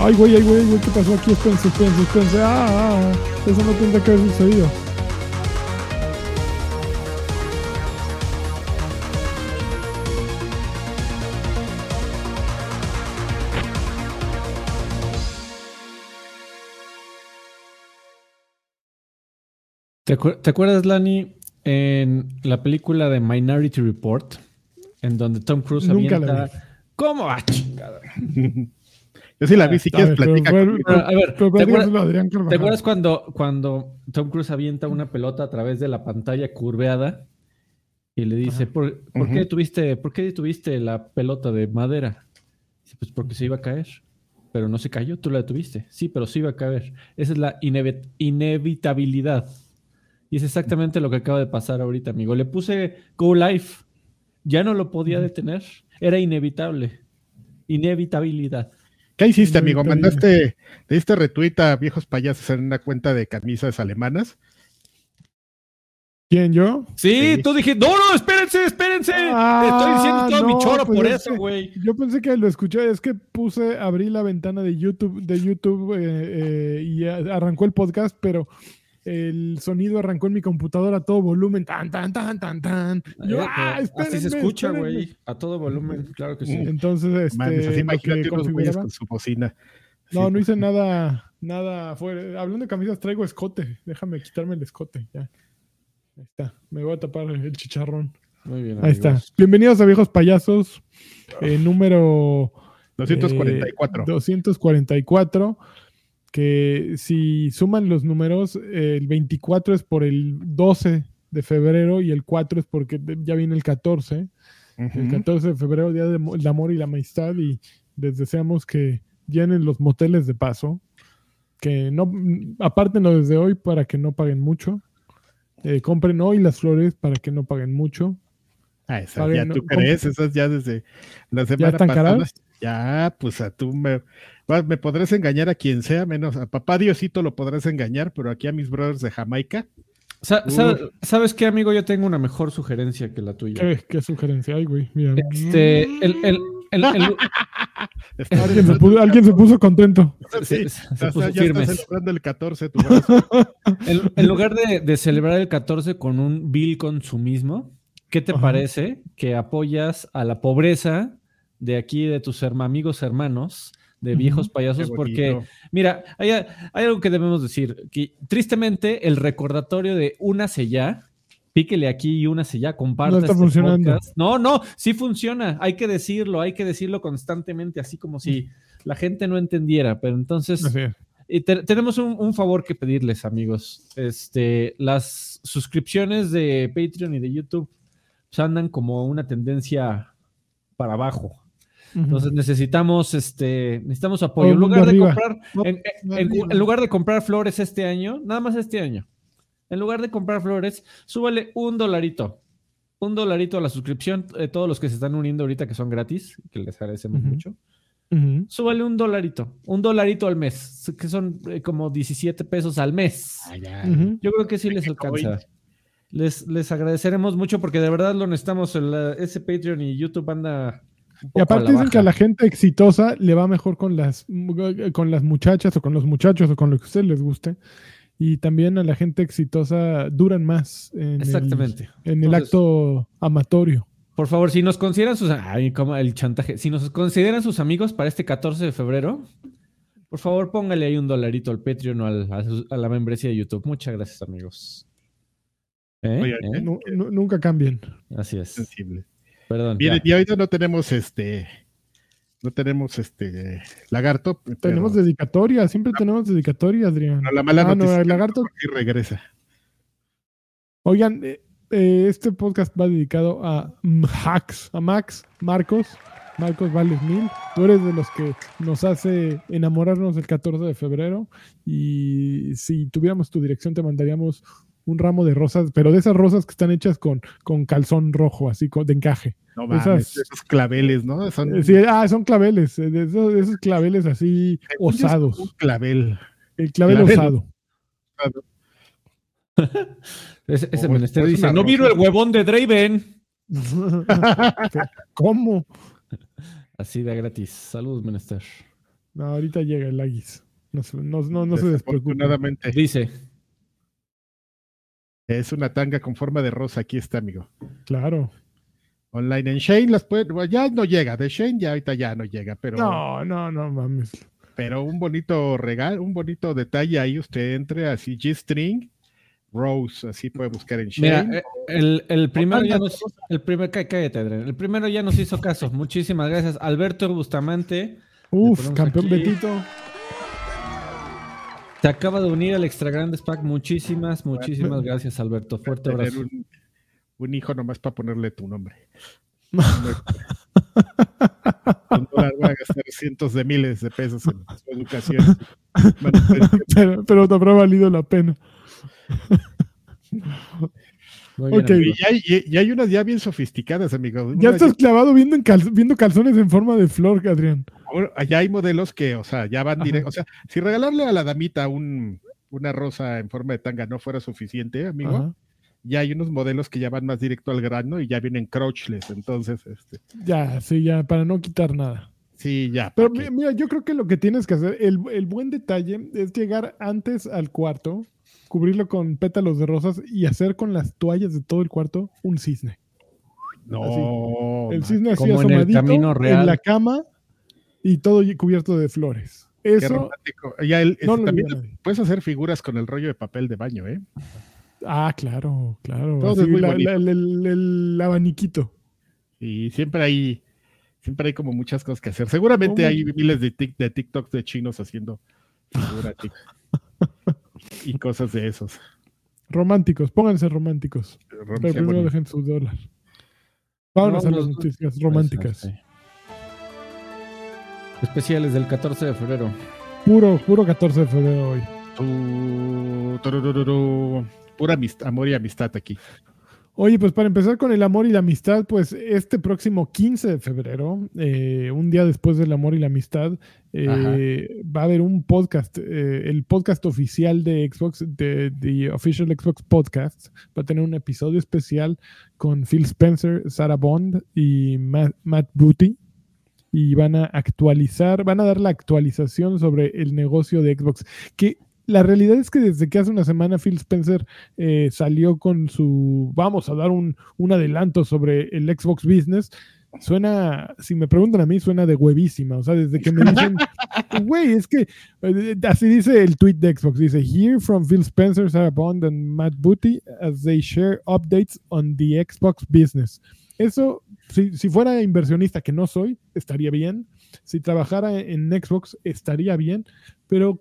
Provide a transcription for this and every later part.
Ay, güey, ay, güey, güey, ¿qué pasó aquí? Espérense, espérense, espérense. Ah, ah, ah. Eso no tendría que haber sucedido. ¿Te, acuer- te acuerdas, Lani, en la película de Minority Report, en donde Tom Cruise Nunca la avienta... ¿Cómo? Ah, chingada. Yo sí la vi, si A quieres platica. a ver, ¿te acuerdas, te cuando, cuando Tom Cruise avienta una pelota a través de la pantalla curveada y le dice, ¿por, por qué tuviste, ¿por qué tuviste la pelota de madera? Dice, pues porque se iba a caer. Pero no se cayó, tú la detuviste. Sí, pero se iba a caer. Esa es la inevi- inevitabilidad. Y es exactamente lo que acaba de pasar ahorita, amigo. Le puse Go Live. Ya no lo podía detener. Era inevitable. Inevitabilidad. ¿Qué hiciste, amigo? ¿Mandaste, le diste retweet a viejos payasos en una cuenta de camisas alemanas? ¿Quién, yo? Sí, Sí. tú dijiste, no, no, espérense, espérense. Ah, Te estoy diciendo todo mi no, choro pues por es eso, güey. Yo pensé que lo escuché, es que puse, abrí la ventana de YouTube, de YouTube eh, eh, y arrancó el podcast, pero el sonido arrancó en mi computadora a todo volumen, tan, tan, tan, tan, tan. Yo, Eh, ah, así se escucha, güey. A todo volumen, claro que sí. Entonces, este, Mames, así imagínate unos güeyes con su bocina. No, Sí. no hice nada, nada fuera. Hablando de camisas, traigo escote. Déjame quitarme el escote, ya. Ahí está. Me voy a tapar el chicharrón. Muy bien, Ahí está. Bienvenidos a Viejos Payasos. eh, número 244. Eh, 244. Que si suman los números, el 24 es por el 12 de febrero y el 4 es porque ya viene el 14. El Ujú. 14 de febrero, Día del Amor y la Amistad. Y les deseamos que llenen los moteles de paso. Que no apártenlo desde hoy para que no paguen mucho. Eh, compren hoy las flores para que no paguen mucho. Ah, esas Paguen, ya no, tú crees, esas ya desde la semana están pasada. caras? Ya, pues a tú me, me podrás engañar a quien sea, menos a papá Diosito lo podrás engañar, pero aquí a mis brothers de Jamaica. Sa- sa- ¿Sabes qué, amigo? Yo tengo una mejor sugerencia que la tuya. ¿Qué, qué sugerencia hay, güey? Mira. Este, el, el, el- el- Está- Alguien se puso, alguien se puso contento. sí, se- puso ya firmes. está celebrando el 14 tu brazo. En, en lugar de, de celebrar el 14 con un vil consumismo, ¿qué te Ajá. parece que apoyas a la pobreza de aquí, de tus herma- amigos hermanos, de viejos payasos? Porque, mira, hay, hay algo que debemos decir, que tristemente el recordatorio de únase ya, píquele aquí y únase ya, comparta No está este funcionando. podcast. No, no, sí funciona, hay que decirlo, hay que decirlo constantemente, así como si la gente no entendiera, pero entonces... Y te- tenemos un, un favor que pedirles, amigos. Este, las suscripciones de Patreon y de YouTube pues, andan como una tendencia para abajo. Entonces necesitamos, este, necesitamos apoyo. En lugar de comprar, en, en- arriba. en lugar de comprar flores este año, nada más este año. En lugar de comprar flores, súbale un dolarito. Un dolarito a la suscripción. eh, todos los que se están uniendo ahorita que son gratis, que les agradecemos mucho. Ujú. Súbale un dolarito, un dolarito al mes, que son eh, como 17 pesos al mes. Ah. Yo creo que sí les alcanza. Les, les agradeceremos mucho porque de verdad lo necesitamos. El, eh, ese Patreon y YouTube anda. Y aparte dicen que a la gente exitosa le va mejor con las, con las muchachas o con los muchachos o con lo que a ustedes les guste. Y también a la gente exitosa duran más en, el, Exactamente. en el acto amatorio. Por favor, si nos consideran sus. Ay, como el chantaje. Si nos consideran sus amigos para este 14 de febrero, por favor póngale ahí un dolarito al Patreon o al- a, su- a la membresía de YouTube. Muchas gracias, amigos. ¿Eh? Oye, ¿Eh? Nu- nu- nunca cambien. Así es. Sensible. Perdón. Bien, y ahorita no tenemos este, no tenemos este lagarto. pero- Tenemos dedicatoria, siempre tenemos dedicatoria, Adrián. pero la mala Ah, no, noticia el es que lagarto. Jorge regresa. Oigan, eh, eh, este podcast va dedicado a Max, a Max, Marcos. Marcos Vales Mil. Tú eres de los que nos hace enamorarnos el 14 de febrero. Y si tuviéramos tu dirección, te mandaríamos un ramo de rosas, pero de esas rosas que están hechas con, con calzón rojo, así con- de encaje. No Esas- mames, esos claveles, ¿no? Son, sí, ah, son claveles, eh, esos, claveles así osados. Un clavel. El clavel clavel. osado. Ese, ese Oh, menester es dice: No vino rosa". el huevón de Draven. ¿Cómo? Así de gratis. Saludos, menester. No, ahorita llega el Aguis. No, se- no, no, no se despreocupe. Dice. Es una tanga con forma de rosa. Aquí está, amigo. Claro. Online en Shane las puede, bueno, ya no llega. De Shane ya ahorita ya no llega, pero, No, no, no mames. pero un bonito regalo, un bonito detalle ahí. Usted entre así G-string, Rose, así puede buscar en Shane. eh, el, el primero ya nos, el primer, cá- cállate, Adrián. El primero ya nos hizo caso. Muchísimas gracias. Alberto Bustamante. Uf, campeón aquí. Betito. Se acaba de unir al Extra Grandes Pack. Muchísimas, muchísimas gracias, Alberto. Fuerte abrazo. un, un hijo nomás para ponerle tu nombre. Dólar voy a gastar cientos de miles de pesos en su educación. pero, pero te habrá valido la pena. Muy bien, Ok. amigo. Y hay, y- y hay unas ya bien sofisticadas, amigos. Ya estás clavado viendo, en cal- viendo calzones en forma de flor, Adrián. Ahora, Allá hay modelos que, o sea, ya van directo. O sea, si regalarle a la damita un, una rosa en forma de tanga no fuera suficiente, amigo, Ajá. ya hay unos modelos que ya van más directo al grano y ya vienen crotchless. Entonces, este, Ya, sí, ya, para no quitar nada. sí, ya. Pero ¿pa' qué? mi- mira, yo creo que lo que tienes que hacer, el, el buen detalle es llegar antes al cuarto, cubrirlo con pétalos de rosas y hacer con las toallas de todo el cuarto un cisne. No, el cisne así como en el asomadito camino real. en la cama y todo cubierto de flores. qué Eso romántico. Ya el- no este, también puedes hacer figuras con el rollo de papel de baño, ¿eh? Ah, claro, claro. Todo así es muy la- el, el- el abaniquito. Y siempre hay, siempre hay como muchas cosas que hacer. Seguramente ¿Cómo? hay miles de, tic- de TikToks de chinos haciendo figuras y, cosas de esos. Románticos, pónganse románticos. Pero Rom- primero bueno, dejen su dólar. Vámonos a No, las noticias románticas. Especiales del 14 de febrero. Puro, puro 14 de febrero hoy. tu-. Pura amist- amor y amistad aquí. Oye, pues para empezar con el amor y la amistad, pues este próximo 15 de febrero, eh, un día después del amor y la amistad, eh, va a haber un podcast, eh, el podcast oficial de Xbox, de The Official Xbox Podcast, va a tener un episodio especial con Phil Spencer, Sarah Bond y Matt, Matt Booty. Y van a actualizar, van a dar la actualización sobre el negocio de Xbox. Que la realidad es que desde que hace una semana Phil Spencer eh, salió con su, vamos a dar un, un adelanto sobre el Xbox Business, suena, si me preguntan a mí, suena de huevísima. O sea, desde que me dicen, güey, es que eh, así dice el tweet de Xbox, dice, Hear from Phil Spencer, Sarah Bond and Matt Booty as they share updates on the Xbox Business. Eso, si, si fuera inversionista, que no soy, estaría bien. Si trabajara en Xbox, estaría bien. Pero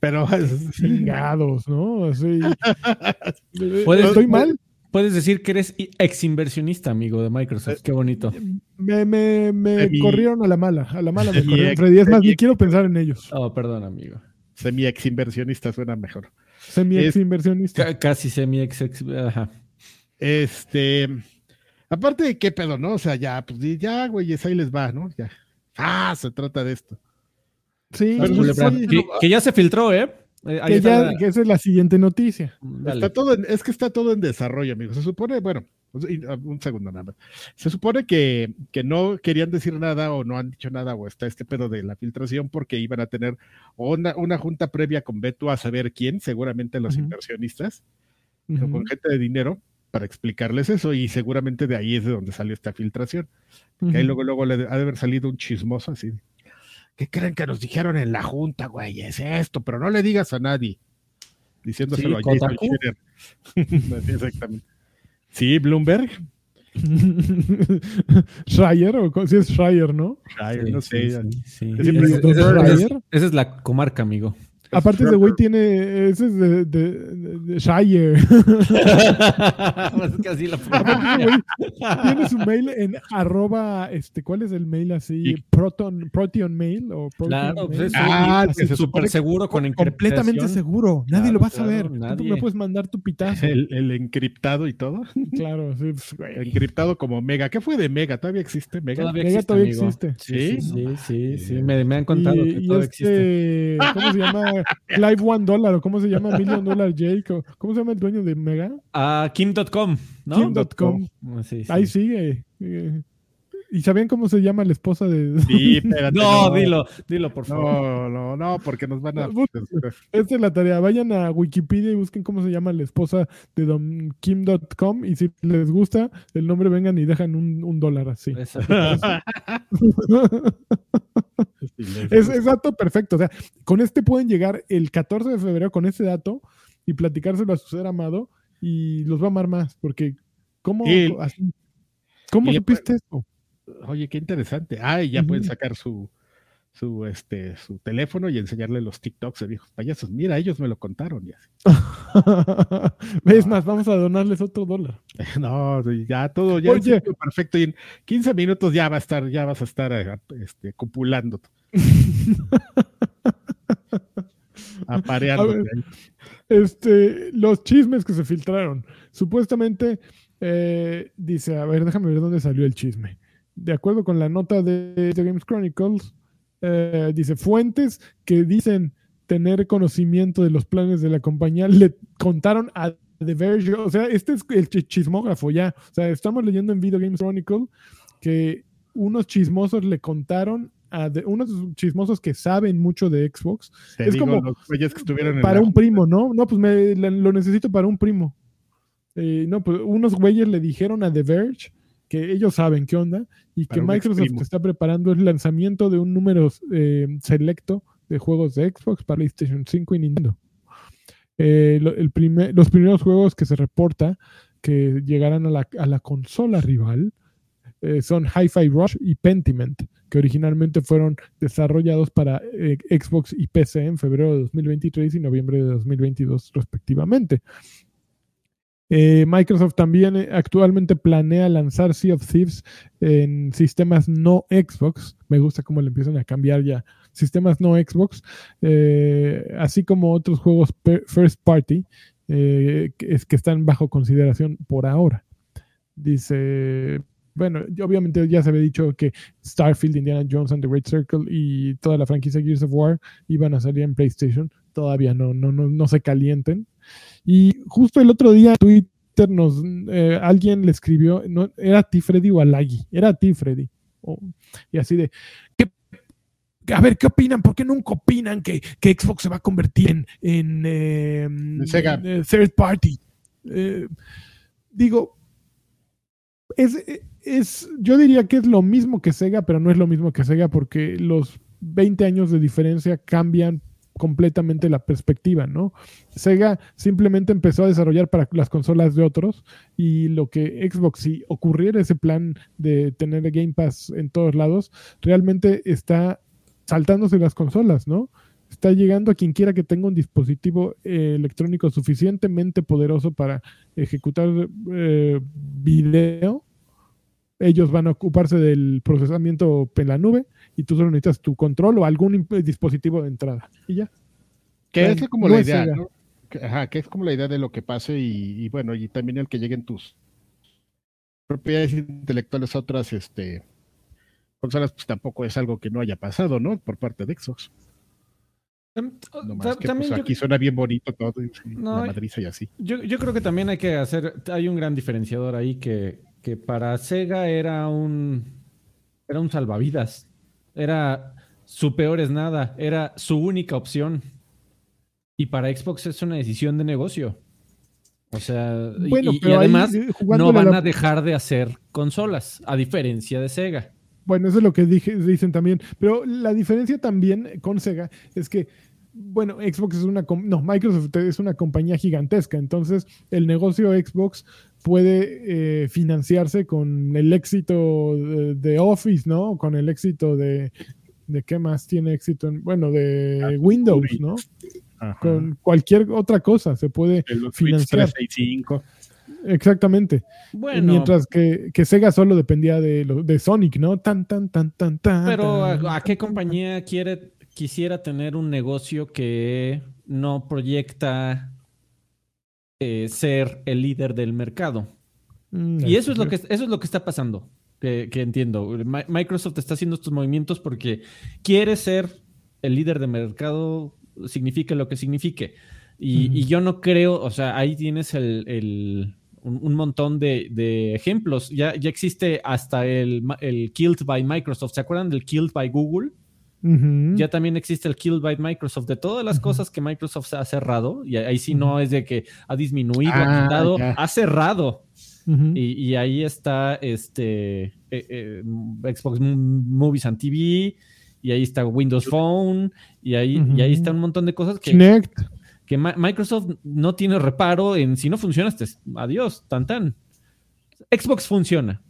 Pero chingados, ¿no? Así, Puedes- ¿Estoy mal? Puedes decir que eres ex inversionista, amigo de Microsoft. Qué bonito. Me, me, me Semi- corrieron a la mala, a la mala me Semi- corrieron, Freddy. Es más, ni quiero pensar en ellos. Oh, perdón, amigo. semi ex inversionista suena mejor. Semi ex inversionista. Ca- casi semi ex, ex- ajá. Este, aparte de qué pedo, ¿no? O sea, ya, pues ya, güeyes, ahí les va, ¿no? Ya. Ah, se trata de esto. Sí, que, que ya se filtró, ¿eh? Ahí Que, está ya, la- que esa es la siguiente noticia. Está todo en- es que está todo en desarrollo, amigos. Se supone, bueno, y- ah, un segundo nada más. Se supone que, que no querían decir nada o no han dicho nada o está este pedo de la filtración porque iban a tener una, una junta previa con Beto a saber quién, seguramente los inversionistas, o Ujú. con gente de dinero, para explicarles eso y seguramente de ahí es de donde salió esta filtración. Que ahí luego, luego le ha de haber salido un chismoso así. ¿Qué creen que nos dijeron en la junta, güey? Es esto, pero no le digas a nadie. Diciéndoselo Sí, a Jason Exactamente. Sí, Bloomberg. Schreier, o si es Schreier, ¿no? Schreier, Sí, no sé. esa es la comarca, amigo. Aparte, ese güey tiene. Ese es de, de, de- de Shire. Pues es que así la Aparte, ese güey tiene su mail en arroba. Este, ¿Cuál es el mail así? Y- Proton, Proton Mail o Proton Claro, pues Mail? es Ah, se súper seguro con completamente seguro. Nadie Claro, lo va a claro, saber. Tú nadie. me puedes mandar tu pitazo. El, el encriptado y todo. Claro, sí, pues, güey. Encriptado como Mega. ¿Qué fue de Mega? ¿Todavía existe Mega? Todavía Mega existe, todavía amigo. existe. Sí, ¿Sí? sí, sí, sí. Me, me han contado y, que todavía existe. este, ¿cómo se llama? Clive One Dollar, o cómo se llama Million Dollar Jake, o cómo se llama el dueño de Mega? Ah, Kim.com, ¿no? Kim.com. Sí, sí. Ahí sigue. ¿Y sabían cómo se llama la esposa de.? Sí, espérate, No, dilo, dilo, por favor. No, no, no, porque nos van a. Esta es la tarea. Vayan a Wikipedia y busquen cómo se llama la esposa de Don Kim.com y si les gusta el nombre, vengan y dejan un, un dólar así. Es, es dato perfecto. O sea, con este pueden llegar el 14 de febrero con ese dato y platicárselo a su ser amado y los va a amar más. Porque, ¿cómo, Y- así- ¿cómo y- supiste esto? Oye, qué interesante. Ah, y ya pueden sacar su, su, este, su teléfono y enseñarle los TikToks de viejos payasos. Mira, ellos me lo contaron. Y así. más, vamos a donarles otro dólar. No, ya todo, ya Oye. perfecto. Y en 15 minutos ya va a estar, ya vas a estar eh, este, copulando. Apareando. Este, los chismes que se filtraron. Supuestamente, eh, dice, a ver, déjame ver dónde salió el chisme. De acuerdo con la nota de The Games Chronicles, eh, dice, fuentes que dicen tener conocimiento de los planes de la compañía le contaron a The Verge, o sea, este es el chi- chismógrafo ya, o sea, estamos leyendo en Video Games Chronicle que unos chismosos le contaron a unos chismosos que saben mucho de Xbox Te es digo, como los güeyes que estuvieron en para la- un primo, ¿no? No, pues me, lo necesito para un primo. Eh, no, pues unos güeyes le dijeron a The Verge que ellos saben qué onda y que Para Microsoft exprimo. está preparando el lanzamiento de un número eh, selecto de juegos de Xbox para PlayStation 5 y Nintendo. Eh, lo- el primer- los primeros juegos que se reporta que llegarán a la, a la consola rival eh, son Hi-Fi Rush y Pentiment, que originalmente fueron desarrollados para eh, Xbox y PC en febrero de 2023 y noviembre de 2022 respectivamente. Eh, Microsoft también eh, actualmente planea lanzar Sea of Thieves en sistemas no Xbox. Me gusta cómo le empiezan a cambiar ya sistemas no Xbox, eh, así como otros juegos first party que, que están bajo consideración por ahora. Dice, bueno, obviamente ya se había dicho que Starfield, Indiana Jones and the Great Circle y toda la franquicia Gears of War iban a salir en PlayStation. Todavía no, no, no, no se calienten. Y justo el otro día en Twitter nos eh, alguien le escribió, no, era a ti Freddy o era a ti Freddy. Oh, y así de, ¿qué- a ver, ¿qué opinan? ¿Por qué nunca opinan que, que Xbox se va a convertir en, en, eh, Sega. eh, third party? Eh, digo, es, es, yo diría que es lo mismo que Sega, pero no es lo mismo que Sega porque los 20 años de diferencia cambian completamente la perspectiva, ¿no? Sega simplemente empezó a desarrollar para las consolas de otros y lo que Xbox, si ocurriera ese plan de tener Game Pass en todos lados, realmente está saltándose las consolas, ¿no? Está llegando a quien quiera que tenga un dispositivo eh, electrónico suficientemente poderoso para ejecutar eh, video. Ellos van a ocuparse del procesamiento en la nube y tú solo necesitas tu control o algún dispositivo de entrada. Y ya. Que Bueno, es como no la idea, ajá, que es como la idea de lo que pase y, y bueno, y también el que lleguen tus propiedades intelectuales a otras este, consolas, pues tampoco es algo que no haya pasado, ¿no? Por parte de Xbox. No más que también pues, yo- aquí suena bien bonito todo, No, la madriza y así. Yo, yo creo que también hay que hacer, hay un gran diferenciador ahí que, que para Sega era un, era un salvavidas, era su peor es nada, era su única opción. Y para Xbox es una decisión de negocio. O sea, y- Bueno, y, y pero ahí, además no van la- a dejar de hacer consolas, a diferencia de Sega. Bueno, eso es lo que dije, dicen también. Pero la diferencia también con Sega es que, bueno, Xbox es una, com- no, Microsoft es una compañía gigantesca, entonces el negocio Xbox puede eh, financiarse con el éxito de, de Office, ¿no? Con el éxito de, de qué más tiene éxito, en, bueno, de Windows, ¿no? Ajá. Con cualquier otra cosa se puede El financiar. 365. Exactamente. Bueno, Mientras que, que Sega solo dependía de, lo- de Sonic, ¿no? Tan, tan, tan, tan, tan. Pero tan. ¿a, a qué compañía quiere, quisiera tener un negocio que no proyecta eh, ser el líder del mercado? Mm, Y eso es lo que, eso es lo que está pasando, que, que entiendo. Mi- Microsoft está haciendo estos movimientos porque quiere ser el líder de mercado, signifique lo que signifique. Y, yo no creo, o sea, ahí tienes el, el- un, un montón de, de ejemplos. Ya, ya existe hasta el, el Killed by Microsoft. ¿Se acuerdan del Killed by Google? Ya también existe el Killed by Microsoft. De todas las cosas que Microsoft ha cerrado, y ahí sí no es de que ha disminuido, Ah, ha quitado, ya. ha cerrado. Y, y ahí está este eh, eh, Xbox Movies and TV, y ahí está Windows Phone, y ahí, y ahí está un montón de cosas que, que Microsoft no tiene reparo en si no funciona, este, adiós, tan tan. Xbox funciona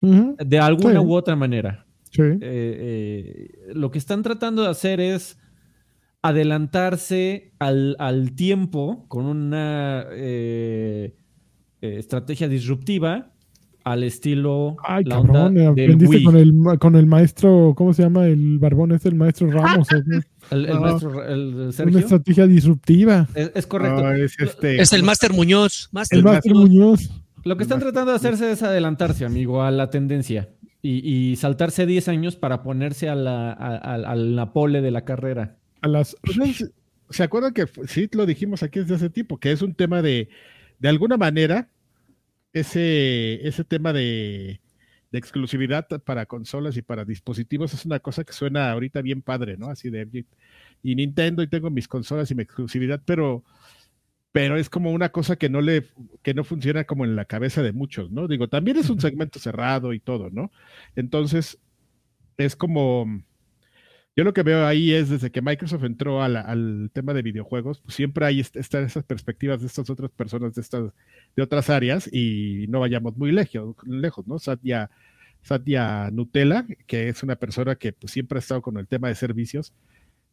de alguna Sí. u otra manera. Sí. Eh, eh, lo que están tratando de hacer es adelantarse al, al tiempo con una eh, eh, estrategia disruptiva al estilo Ay, la cabrón, onda del aprendiste Wii. con el, con el maestro, ¿cómo se llama? El barbón es el maestro Ramos. ¿o qué? El, el No. maestro el- el Una estrategia disruptiva. Es, es correcto. No, es este. Es el Master Muñoz. Master El maestro Muñoz. Muñoz. Lo que están tratando de hacerse es adelantarse, amigo, a la tendencia y, y saltarse 10 años para ponerse a la, a, a- a la pole de la carrera. A las. ¿Se acuerdan que sí lo dijimos aquí desde hace tiempo? Que es un tema de, de alguna manera, ese, ese tema de, de exclusividad para consolas y para dispositivos es una cosa que suena ahorita bien padre, ¿no? Así de, y Nintendo y tengo mis consolas y mi exclusividad, pero, pero es como una cosa que no le, que no funciona como en la cabeza de muchos, ¿no? Digo, también es un segmento cerrado y todo, ¿no? Entonces, es como, yo lo que veo ahí es desde que Microsoft entró a la- al tema de videojuegos, pues siempre hay est- están esas perspectivas de estas otras personas de estas de otras áreas y no vayamos muy lejos, lejos ¿no? Satya, Satya Nutella, que es una persona que pues, siempre ha estado con el tema de servicios,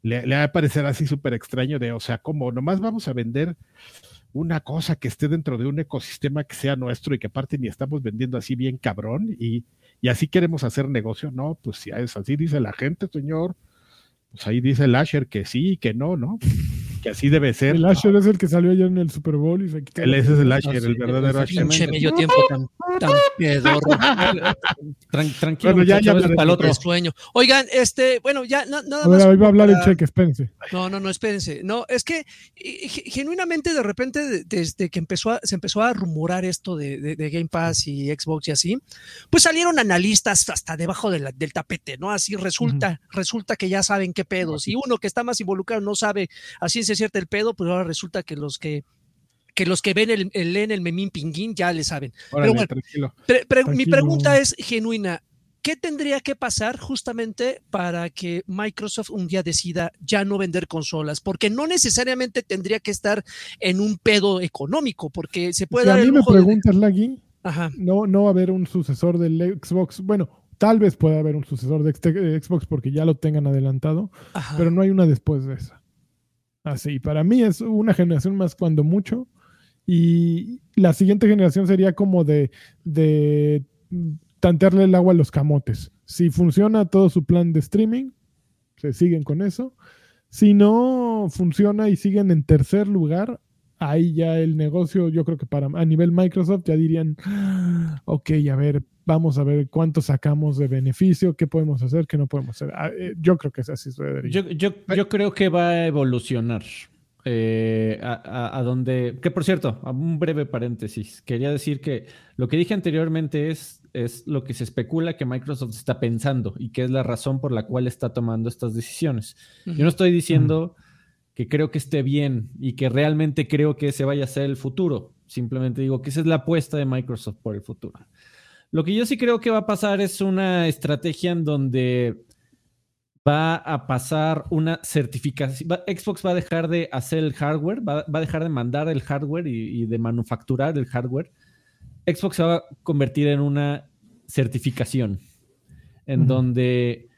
le, le va a parecer así súper extraño de, o sea, como nomás vamos a vender una cosa que esté dentro de un ecosistema que sea nuestro y que aparte ni estamos vendiendo así bien cabrón y, y así queremos hacer negocio. No, pues si es así dice la gente, señor. Pues ahí dice el Asher que sí y que no, ¿no? Que así debe ser. El Asher es el que salió ayer en el Super Bowl y se quitó. Él ese es el Asher, Ah, sí, el verdadero Asher. Pinche medio tiempo tan, tan pedorro. Tran- tranquilo, Bueno, ya- ya es para el otro. de sueño. Oigan, este, bueno, ya na- nada A ver, más. ahí va a hablar el cheque, espérense. No, no, no, espérense. No, es que ge- genuinamente de repente, de- desde que empezó a- se empezó a rumorar esto de, de- de Game Pass y Xbox y así, pues salieron analistas hasta debajo de la- del tapete, ¿no? Así resulta, resulta que ya saben qué pedo. Si uno que está más involucrado no sabe a ciencia cierta el pedo, pues ahora resulta que los que que los que ven el, el leen el memín pinguín ya le saben. Órale, bueno, tranquilo. Pre- pre- mi pregunta es genuina. ¿Qué tendría que pasar justamente para que Microsoft un día decida ya no vender consolas? Porque no necesariamente tendría que estar en un pedo económico, porque se puede Si a dar mí el me lujo de- preguntas, Lagui, no, no va a haber un sucesor del Xbox. Bueno, tal vez pueda haber un sucesor de de Xbox porque ya lo tengan adelantado, ajá. pero no hay una después de esa. Así, para mí es una generación más cuando mucho. Y la siguiente generación sería como de, de tantearle el agua a los camotes. Si funciona todo su plan de streaming, se siguen con eso. Si no funciona y siguen en tercer lugar, ahí ya el negocio, yo creo que para a nivel Microsoft ya dirían, "Ah, ok, a ver, vamos a ver cuánto sacamos de beneficio, qué podemos hacer, qué no podemos hacer. Ah, eh, Yo creo que es así. Yo, yo, yo creo que va a evolucionar. eh, a, a- a donde. Que por cierto, un breve paréntesis. Quería decir que lo que dije anteriormente es, es lo que se especula que Microsoft está pensando y que es la razón por la cual está tomando estas decisiones. Yo no estoy diciendo que creo que esté bien y que realmente creo que ese vaya a ser el futuro. Simplemente digo que esa es la apuesta de Microsoft por el futuro. Lo que yo sí creo que va a pasar es una estrategia en donde va a pasar una certificación. Xbox va a dejar de hacer el hardware, va, va a dejar de mandar el hardware y, y de manufacturar el hardware. Xbox se va a convertir en una certificación, en donde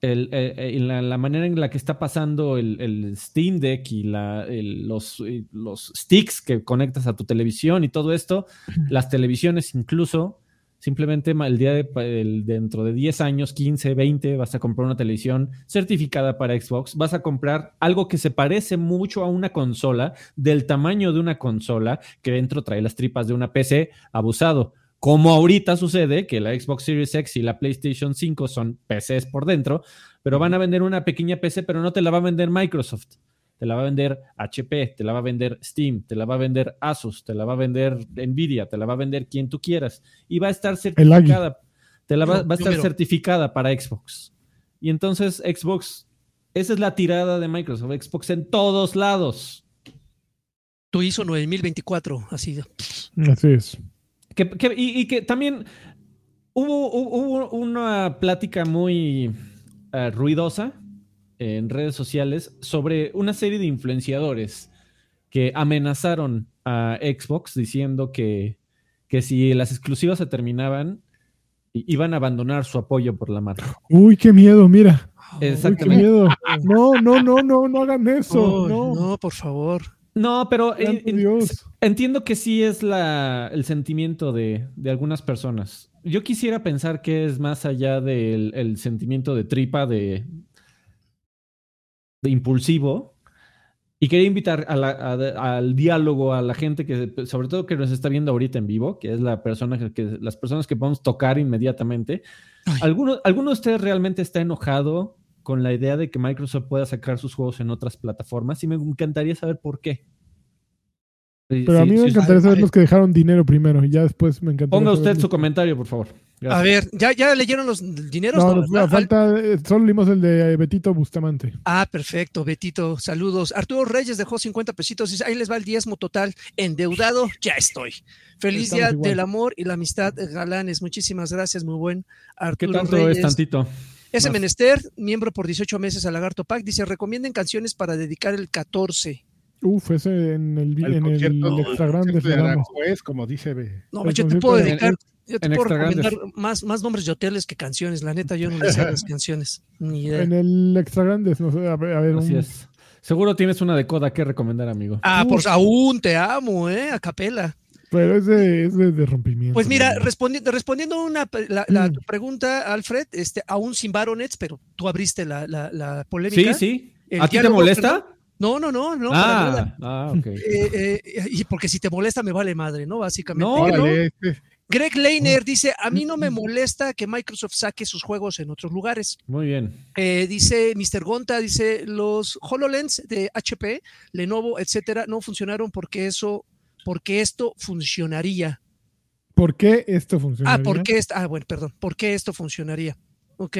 el- eh, eh, en la, la manera en la que está pasando el, el Steam Deck y la- el- los, y los sticks que conectas a tu televisión y todo esto, las televisiones incluso, simplemente el día de, el- dentro de 10 años, 15, 20, vas a comprar una televisión certificada para Xbox, vas a comprar algo que se parece mucho a una consola, del tamaño de una consola, que dentro trae las tripas de una PC, abusado. Como ahorita sucede que la Xbox Series X y la PlayStation 5 son PCs por dentro, pero van a vender una pequeña PC, pero no te la va a vender Microsoft. Te la va a vender HP, te la va a vender Steam, te la va a vender Asus, te la va a vender Nvidia, te la va a vender quien tú quieras y va a estar certificada, te la va, va a estar certificada para Xbox. Y entonces Xbox, esa es la tirada de Microsoft, Xbox en todos lados. Tú hizo 9024, así. Así es. y, que también hubo, hubo una plática muy eh, ruidosa en redes sociales sobre una serie de influenciadores que amenazaron a Xbox diciendo que, que si las exclusivas se terminaban, iban a abandonar su apoyo por la marca. Uy, qué miedo, mira. Exactamente. Uy, qué miedo. No, no, no, no, no hagan eso. no. no, por favor. No, pero entiendo que sí es la, el sentimiento de, de, algunas personas. Yo quisiera pensar que es más allá del el sentimiento de tripa, de, de impulsivo. Y quería invitar al diálogo a la gente que, sobre todo que nos está viendo ahorita en vivo, que es la persona que, las personas que podemos tocar inmediatamente. ¿Alguno, ¿Alguno de ustedes realmente está enojado con la idea de que Microsoft pueda sacar sus juegos en otras plataformas y me encantaría saber por qué. Pero a mí me encantaría saber los que dejaron dinero primero y ya después me encantaría. Ponga usted su comentario, por favor. A ver, ¿ya, ¿ya leyeron los dineros? No, no falta, eh, solo leímos el de Betito Bustamante. Ah, perfecto, Betito, saludos. Arturo Reyes dejó 50 pesitos, dice, ahí les va el diezmo total, endeudado, ya estoy. Feliz día del amor y la amistad, galanes, muchísimas gracias, muy buen Arturo ¿Qué tanto es tantito? Ese Menester, miembro por 18 meses a Lagarto Pack, dice, recomienden canciones para dedicar el 14. Uf, ese en el, en el, extra grande. como dice. No, yo te puedo dedicar, yo te puedo recomendar más, más nombres de hoteles que canciones. La neta, yo no le sé las canciones. Ni idea. En el extra grande, no sé, a ver, a ver Así es. Seguro tienes una de coda que recomendar, amigo. Ah, pues aún te amo, ¿eh? A capela. Pero es de, es de, rompimiento. Pues mira, respondiendo, respondiendo una, la, la mm. pregunta, Alfred, este, aún sin baronets, pero tú abriste la, la, polémica. Sí, sí. ¿A ti te molesta? No, no, no, no. Ah, ah ok. Eh, eh, y porque si te molesta me vale madre, ¿no? Básicamente. No, vale. Greg Leiner dice, a mí no me molesta que Microsoft saque sus juegos en otros lugares. Muy bien. Eh, dice Mr. Gonta, dice, los HoloLens de HP, Lenovo, etcétera, no funcionaron porque eso porque esto funcionaría. ¿Por qué esto funcionaría? Ah, porque ah, bueno, perdón, ¿por qué esto funcionaría? Ok.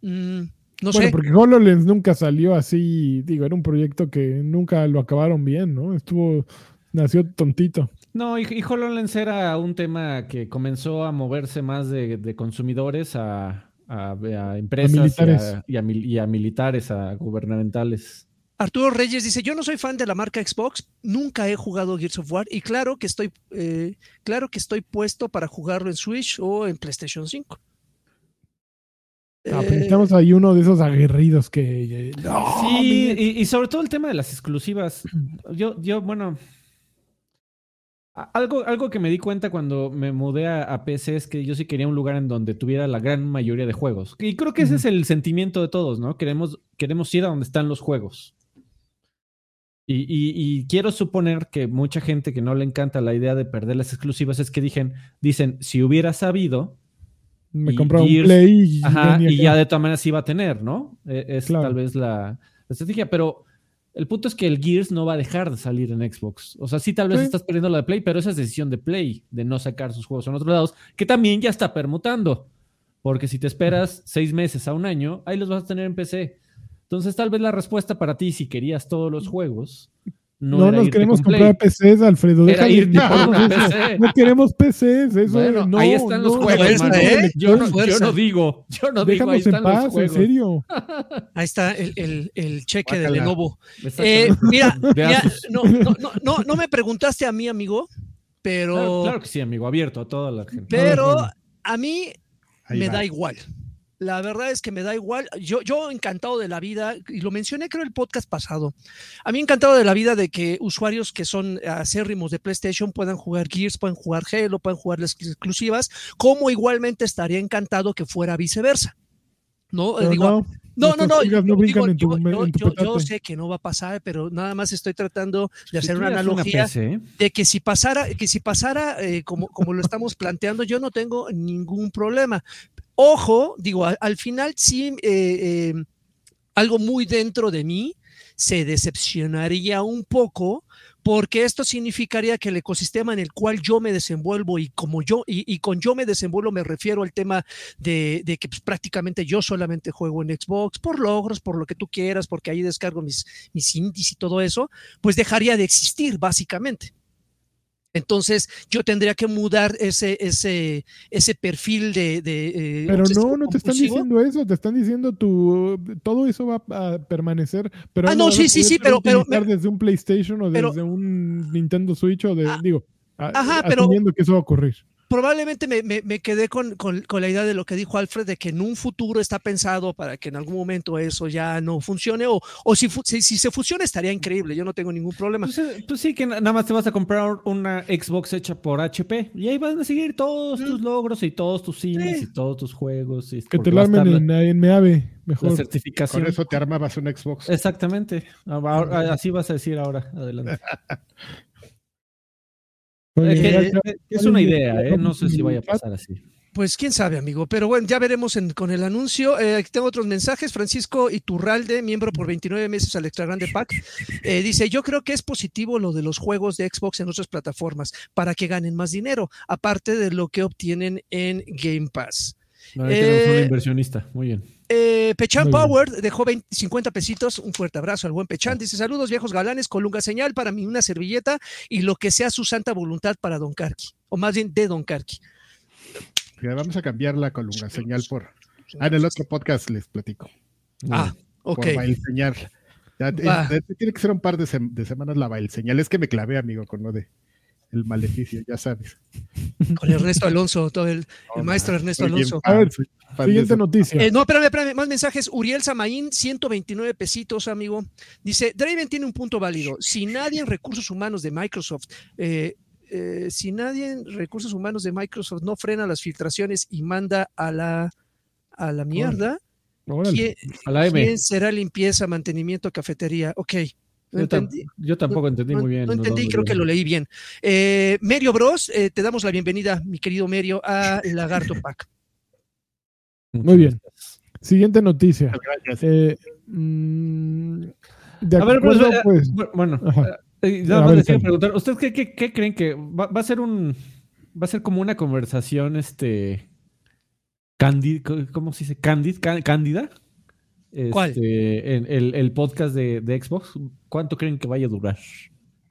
Mm, no bueno, sé. porque HoloLens nunca salió así, digo, era un proyecto que nunca lo acabaron bien, ¿no? Estuvo, nació tontito. No, y, HoloLens era un tema que comenzó a moverse más de, consumidores a, empresas y, a, militares, a gubernamentales. Arturo Reyes dice, yo no soy fan de la marca Xbox, nunca he jugado Gears of War y claro que estoy, eh, claro que estoy puesto para jugarlo en Switch o en PlayStation 5. Ah, estamos ahí uno de esos aguerridos que... sí, y, sobre todo el tema de las exclusivas. Yo, yo bueno, algo, algo que me di cuenta cuando me mudé a, PC es que yo sí quería un lugar en donde tuviera la gran mayoría de juegos. Y creo que ese es el sentimiento de todos, ¿no? Queremos, queremos ir a donde están los juegos. Y, quiero suponer que mucha gente que no le encanta la idea de perder las exclusivas es que dicen, dicen si hubiera sabido, me compraba un Play y, ya de todas maneras iba a tener, ¿no? E, es tal vez la, estrategia, pero el punto es que el Gears no va a dejar de salir en Xbox. O sea, sí, tal vez estás perdiendo la de Play, pero esa es decisión de Play, de no sacar sus juegos en otros lados, que también ya está permutando. Porque si te esperas seis meses a un año, ahí los vas a tener en PC. Entonces, tal vez la respuesta para ti, si querías todos los juegos, no, no nos queremos comprar PCs, Alfredo. Era irte por una PC. No queremos PCs. Eso bueno, no, ahí están los juegos. ¿eh? yo, no, yo, no, digo. Yo no digo. Ahí están en paz, los juegos. En serio. Ahí está el, el, el cheque de Lenovo. Eh, mira, mira no, no, no, me preguntaste a mí, amigo, pero. Claro, claro, que sí, amigo. Abierto a toda la gente. Pero a mí me da igual. La verdad es que me da igual. Yo, yo encantado de la vida, y lo mencioné creo el podcast pasado, a mí encantado de la vida de que usuarios que son acérrimos de PlayStation puedan jugar Gears, puedan jugar Halo, puedan jugar las exclusivas, como igualmente estaría encantado que fuera viceversa. ¿No? no, no, no, yo, sé que no va a pasar, pero nada más estoy tratando de hacer una analogía de que si pasara, que si pasara eh, como, como lo estamos planteando, yo no tengo ningún problema. Ojo, digo, al, final sí, eh, eh, algo muy dentro de mí se decepcionaría un poco porque esto significaría que el ecosistema en el cual yo me desenvuelvo y como yo, y, con yo me desenvuelvo me refiero al tema de, que pues, prácticamente yo solamente juego en Xbox por logros, por lo que tú quieras, porque ahí descargo mis, mis indies y todo eso, pues dejaría de existir básicamente. Entonces yo tendría que mudar ese, ese, ese perfil de... Eh, pero no, no te están diciendo eso, te están diciendo tu... Todo eso va a permanecer, pero... Ah, no, sí, sí, sí, pero... pero desde un PlayStation o desde un Nintendo Switch o de... Ah, digo, ajá, asumiendo que eso va a ocurrir probablemente me, me, quedé con, con, con, la idea de lo que dijo Alfred, de que en un futuro está pensado para que en algún momento eso ya no funcione, o, o si, si, si, se funciona estaría increíble, yo no tengo ningún problema. Pues, eh, pues, sí, que nada más te vas a comprar una Xbox hecha por HP y ahí van a seguir todos tus logros y todos tus cines y todos tus juegos. Y que te lo armen en, en Meave, mejor. La certificación. Con eso te armabas un Xbox. Exactamente. así vas a decir ahora, adelante. es, una idea, ¿eh? no sé si vaya a pasar así. Pues quién sabe, amigo. Pero bueno, ya veremos con el anuncio. Eh, aquí tengo otros mensajes. Francisco Iturralde, miembro por 29 meses al Extra Grande Pack, eh, dice: Yo creo que es positivo lo de los juegos de Xbox en otras plataformas para que ganen más dinero, aparte de lo que obtienen en Game Pass. Ahí tenemos un inversionista. Muy bien. Eh, Pechan Power dejó 50 pesitos. Un fuerte abrazo al buen Pechan. Dice: Saludos, viejos galanes. Colunga señal para mí, una servilleta y lo que sea su santa voluntad para Don Carqui. O más bien de Don Carqui. Vamos a cambiar la colunga señal por. Ah, en el otro podcast les platico. Ah, ok. Por señal. tiene que ser un par de, semanas la bail señal. Es que me clavé, amigo, con lo de el maleficio, ya sabes. Con Ernesto Alonso, todo el, maestro Ernesto Alonso. a ver, siguiente noticia. Eh, no, espérame, espérame, más mensajes. Uriel Samaín, 129 pesitos, amigo. Dice, Draven tiene un punto válido. Si nadie en recursos humanos de Microsoft eh, eh, si nadie en recursos humanos de Microsoft no frena las filtraciones y manda a la, a la mierda, ¿quién, será limpieza, mantenimiento, cafetería? Ok. Yo, tampoco entendí muy bien. No, entendí, creo que lo leí bien. Eh, Merio Bros, eh, te damos la bienvenida, mi querido Merio, a Lagarto Pack. Muy bien. Siguiente noticia. Eh, mm, de a ver, pues, pues bueno, preguntar, ¿ustedes qué, creen que va, a ser un va a ser como una conversación este ¿cómo se dice? cándida? ¿Cuál? Este, el, el, podcast de, de, Xbox, ¿cuánto creen que vaya a durar?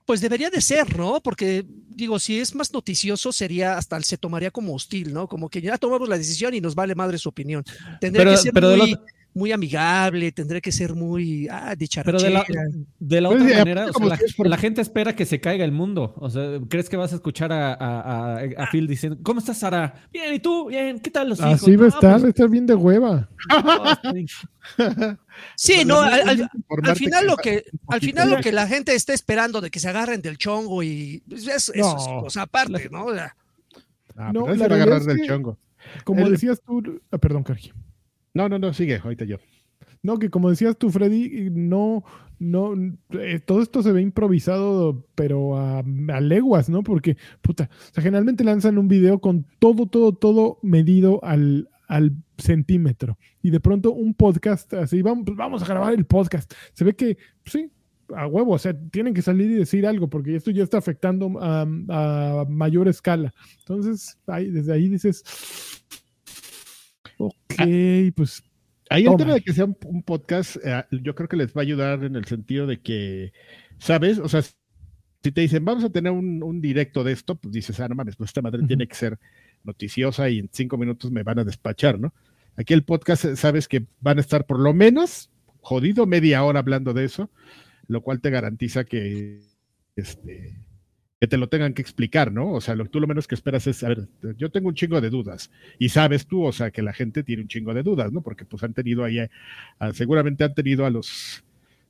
Pues debería de ser, ¿no? Porque digo, si es más noticioso, sería hasta se tomaría como hostil, ¿no? Como que ya tomamos la decisión y nos vale madre su opinión. Tendría que ser muy, muy amigable, tendré que ser muy ah, Pero de la, de la otra manera, la, gente espera que se caiga el mundo. O sea, ¿crees que vas a escuchar a, a, a, Phil diciendo, ¿cómo estás, Sara? Bien, ¿y tú? Bien, ¿qué tal los hijos? Así va a estar, pues estar bien de hueva. sí, no, al, final lo que al final lo que la gente está esperando de que se agarren del chongo y pues, es, eso es cosa aparte, ¿no? Ah, no, no, agarrar del chongo. Como decías tú, ah, perdón, Cargi. No, no, no, sigue, ahorita yo. No, que como decías tú, Freddy, no, no, eh, todo esto se ve improvisado, pero a, leguas, ¿no? Porque, puta, o sea, generalmente lanzan un video con todo, todo, todo medido al, al centímetro. Y de pronto un podcast así, vamos, pues vamos a grabar el podcast. Se ve que, sí, a huevo, o sea, tienen que salir y decir algo, porque esto ya está afectando a, a mayor escala. Entonces, desde ahí dices, Ok, pues. Ahí el tema de que sea un, podcast, eh, yo creo que les va a ayudar en el sentido de que, ¿sabes? O sea, si te dicen, vamos a tener un, directo de esto, pues dices, ah, no mames, pues esta madre tiene que ser noticiosa y en cinco minutos me van a despachar, ¿no? Aquí el podcast, eh, sabes que van a estar por lo menos jodido media hora hablando de eso, lo cual te garantiza que este, que te lo tengan que explicar, ¿no? O sea, lo, tú lo menos que esperas es, a ver, yo tengo un chingo de dudas y sabes tú, o sea, que la gente tiene un chingo de dudas, ¿no? Porque pues han tenido ahí, seguramente han tenido a los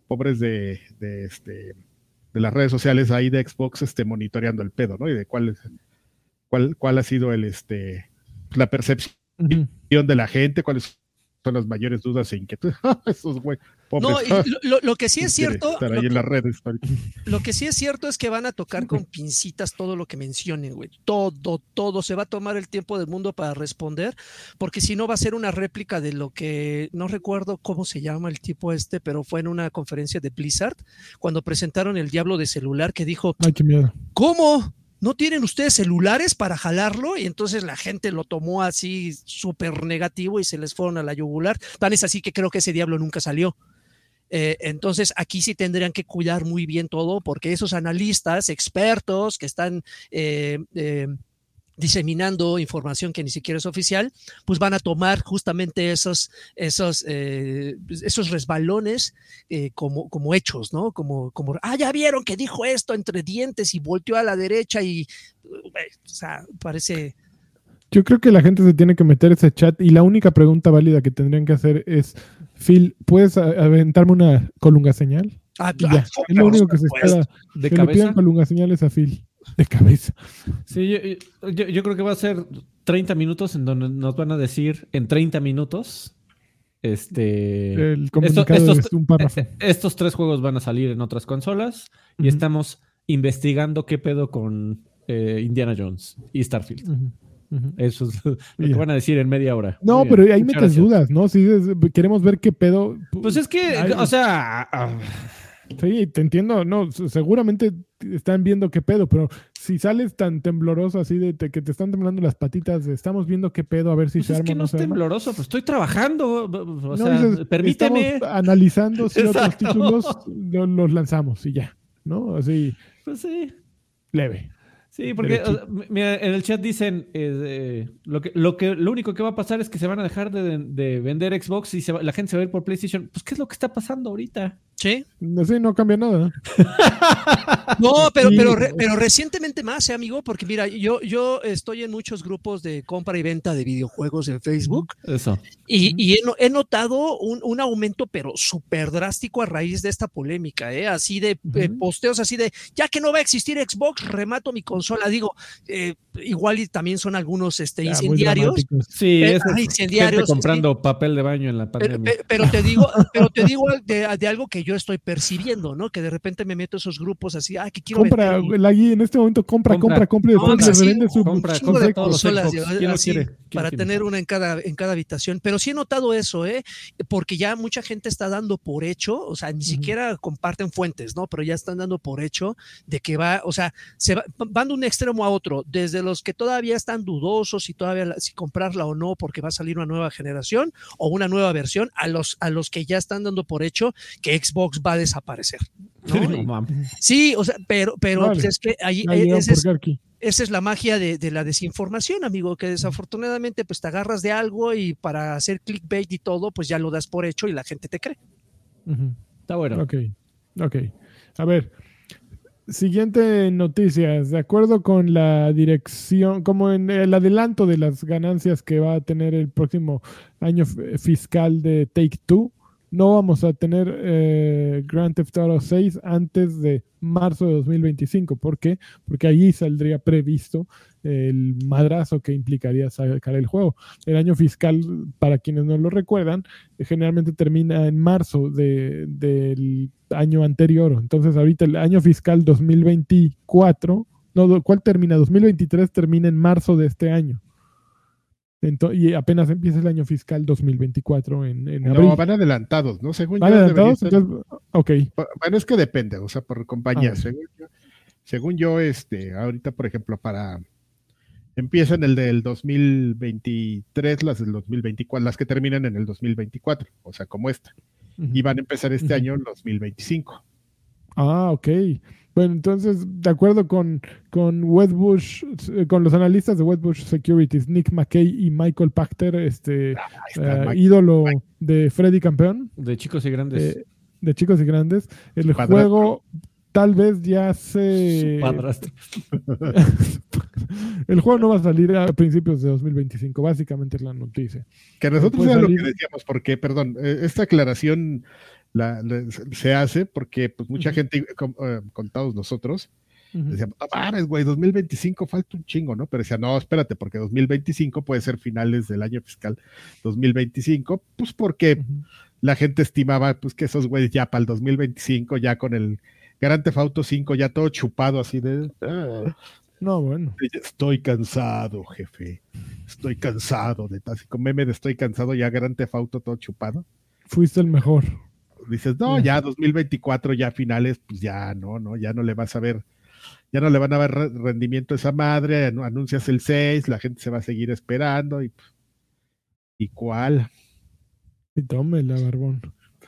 pobres de, de, este, de las redes sociales ahí de Xbox este, monitoreando el pedo, ¿no? Y de cuál, cuál, cuál ha sido el, este, la percepción de la gente, cuáles son las mayores dudas e inquietudes. Esos güey, No, y lo, lo- que sí es cierto, Estar lo ahí que- en las redes. Lo que sí es cierto es que van a tocar con pincitas todo lo que mencionen, güey. Todo, todo. Se va a tomar el tiempo del mundo para responder, porque si no va a ser una réplica de lo que no recuerdo cómo se llama el tipo este, pero fue en una conferencia de Blizzard cuando presentaron el Diablo de celular que dijo, Ay, qué miedo. ¿cómo? ¿No tienen ustedes celulares para jalarlo? Y entonces la gente lo tomó así súper negativo y se les fueron a la yugular. Tan es así que creo que ese Diablo nunca salió. Eh, entonces, aquí sí tendrían que cuidar muy bien todo, porque esos analistas, expertos que están eh, eh, diseminando información que ni siquiera es oficial, pues van a tomar justamente esos, esos, eh, esos resbalones como, como hechos, ¿no? Como, como, ah, ya vieron que dijo esto entre dientes y volteó a la derecha y, o sea, parece... Yo creo que la gente se tiene que meter ese chat y la única pregunta válida que tendrían que hacer es, Phil, ¿puedes aventarme una colunga señal? Ah, ya, ah, es lo único que se supuesto. espera. De que le pidan cabeza. colunga señales a Phil. De cabeza. Sí, yo, yo- yo creo que va a ser 30 minutos en donde nos van a decir en 30 minutos. Este. El comunicado estos- es un párrafo. eh, Estos tres juegos van a salir en otras consolas y estamos investigando qué pedo con eh, Indiana Jones y Starfield. Ujú. Eso es lo que van a decir en media hora. No, pero ahí muchas metes gracias. dudas, ¿no? Si es- queremos ver qué pedo. Pues es que, Ay, o sea, ah, Sí, te entiendo. No, seguramente están viendo qué pedo, pero si sales tan tembloroso así de te- que te están temblando las patitas, estamos viendo qué pedo, a ver si pues se es arma que o no es tembloroso, pues estoy trabajando. O No, sea, dices, permíteme. estamos analizando si otros Exacto. títulos lo- los lanzamos y ya, ¿no? Así, Pues sí. leve. Sí, porque Derechito. o sea, mira, en el chat dicen eh, eh, lo que lo que lo único que va a pasar es que se van a dejar de, de vender Xbox y se va- la gente se va a ir por PlayStation. Pues qué es lo que está pasando ahorita. Sí. No cambia nada. No, pero, pero, pero recientemente más, ¿eh, amigo, porque mira, yo, yo estoy en muchos grupos de compra y venta de videojuegos en Facebook Eso. y, y he, no- he notado un, un aumento, pero súper drástico a raíz de esta polémica, ¿eh? así de eh, posteos, así de, ya que no va a existir Xbox, remato mi consola. Digo, eh, igual y también son algunos este, Ya, muy incendiarios, dramáticos. Sí, Eh, es ah, gente incendiarios, comprando papel de baño en la pero, pandemia. pe- pero te digo, pero te digo de, de algo que yo estoy percibiendo, ¿no? Que de repente me meto a esos grupos así, ah, que quiero Compra, mi- Lagui, en este momento compra, compra, Compra. compra, yo- ¿Quién lo así, quiere? ¿Quién para tener una en cada, en cada habitación. Pero sí he notado eso, ¿eh? Porque ya mucha gente está dando por hecho, o sea, ni siquiera comparten fuentes, ¿no? Pero ya están dando por hecho de que va, o sea, se va- van de un extremo a otro, desde los que todavía están dudosos si todavía la- si comprarla o no porque va a salir una nueva generación o una nueva versión, a los, a los que ya están dando por hecho que Xbox va a desaparecer. ¿no? No mames. Sí, o sea, pero, pero Vale. pues es que ahí ese es, esa es la magia de, de la desinformación, amigo, que desafortunadamente pues te agarras de algo y para hacer clickbait y todo, pues ya lo das por hecho y la gente te cree. Está bueno. Ok, ok. A ver, siguiente noticias. De acuerdo con la dirección, como en el adelanto de las ganancias que va a tener el próximo año fiscal de Take Two, no vamos a tener eh, Grand Theft Auto 6 antes de marzo de 2025. ¿Por qué? Porque allí saldría previsto el madrazo que implicaría sacar el juego. El año fiscal, para quienes no lo recuerdan, generalmente termina en marzo de- del año anterior. Entonces, ahorita el año fiscal 2024, no, ¿cuál termina? 2023 termina en marzo de este año. Ento- y apenas empieza el año fiscal 2024 en, en abril. No, van adelantados, ¿no? Según ¿Van yo, adelantados? ser- Entonces, ok. Bueno, es que depende, o sea, por compañía. Ah. Según yo, según yo, este, ahorita, por ejemplo, para empiezan el del 2023, las del 2024, las que terminan en el 2024, o sea, como esta, y van a empezar este Ujú. año el 2025. Ah, ok. Bueno, entonces, de acuerdo con, con Wedbush, eh, con los analistas de Wedbush Securities, Nick McKay y Michael Pachter, este está, eh, ídolo de Freddy Campeón, De chicos y grandes. eh, de chicos y grandes, el padrastro. juego tal vez ya se... El juego no va a salir a principios de 2025, básicamente es la noticia. Que nosotros era lo que salir- decíamos, porque, perdón, esta aclaración la- la- se hace porque pues, mucha gente, com- eh, contados nosotros, Ujú. decíamos, no mames, güey, 2025 falta un chingo, ¿no? Pero decía, no, espérate, porque 2025 puede ser finales del año fiscal 2025, pues porque la gente estimaba pues que esos güeyes ya para el 2025, ya con el Grand Theft Auto 5 ya todo chupado así de... "Ah, No, bueno. estoy cansado, jefe. Estoy cansado de así con meme de estoy cansado ya Grand Theft Auto todo chupado. Fuiste el mejor. Dices, no, Ya. ya 2024, ya finales, pues ya no, no, ya no le vas a ver, ya no le van a ver re- rendimiento a esa madre, anu- anuncias el 6, la gente se va a seguir esperando y, y cuál. Y tómela, barbón.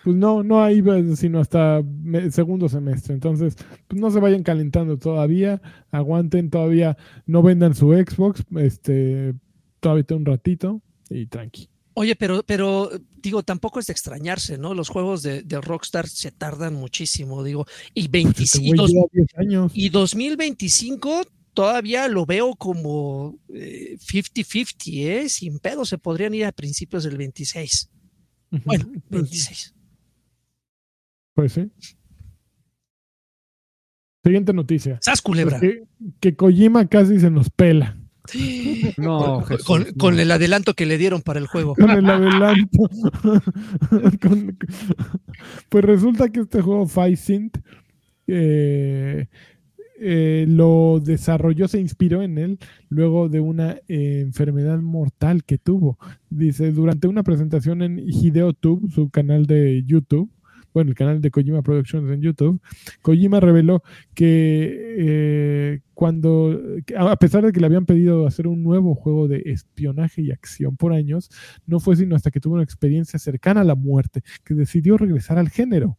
Pues no, no ahí va, sino hasta me- segundo semestre. Entonces, pues no se vayan calentando todavía. Aguanten todavía. No vendan su Xbox. Este, todavía tengo un ratito. Y tranqui. Oye, pero, pero digo, tampoco es de extrañarse, ¿no? Los juegos de, de Rockstar se tardan muchísimo, digo, y, Pues este 25, güey lleva 10 años. y 2025 todavía lo veo como eh, 50-50, ¿eh? Sin pedo, se podrían ir a principios del 26. Bueno, Pues, 26. pues sí. Siguiente noticia. ¡Sas, culebra! Que, que Kojima casi se nos pela. No, con, Jesús, con- no. con el adelanto que le dieron para el juego. con el adelanto. Con- pues resulta que este juego Faisint eh, eh, lo desarrolló, se inspiró en él luego de una eh, enfermedad mortal que tuvo. Dice, durante una presentación en HideoTube, su canal de YouTube, bueno, el canal de Kojima Productions en YouTube, Kojima reveló que eh, cuando, a pesar de que le habían pedido hacer un nuevo juego de espionaje y acción por años, no fue sino hasta que tuvo una experiencia cercana a la muerte que decidió regresar al género.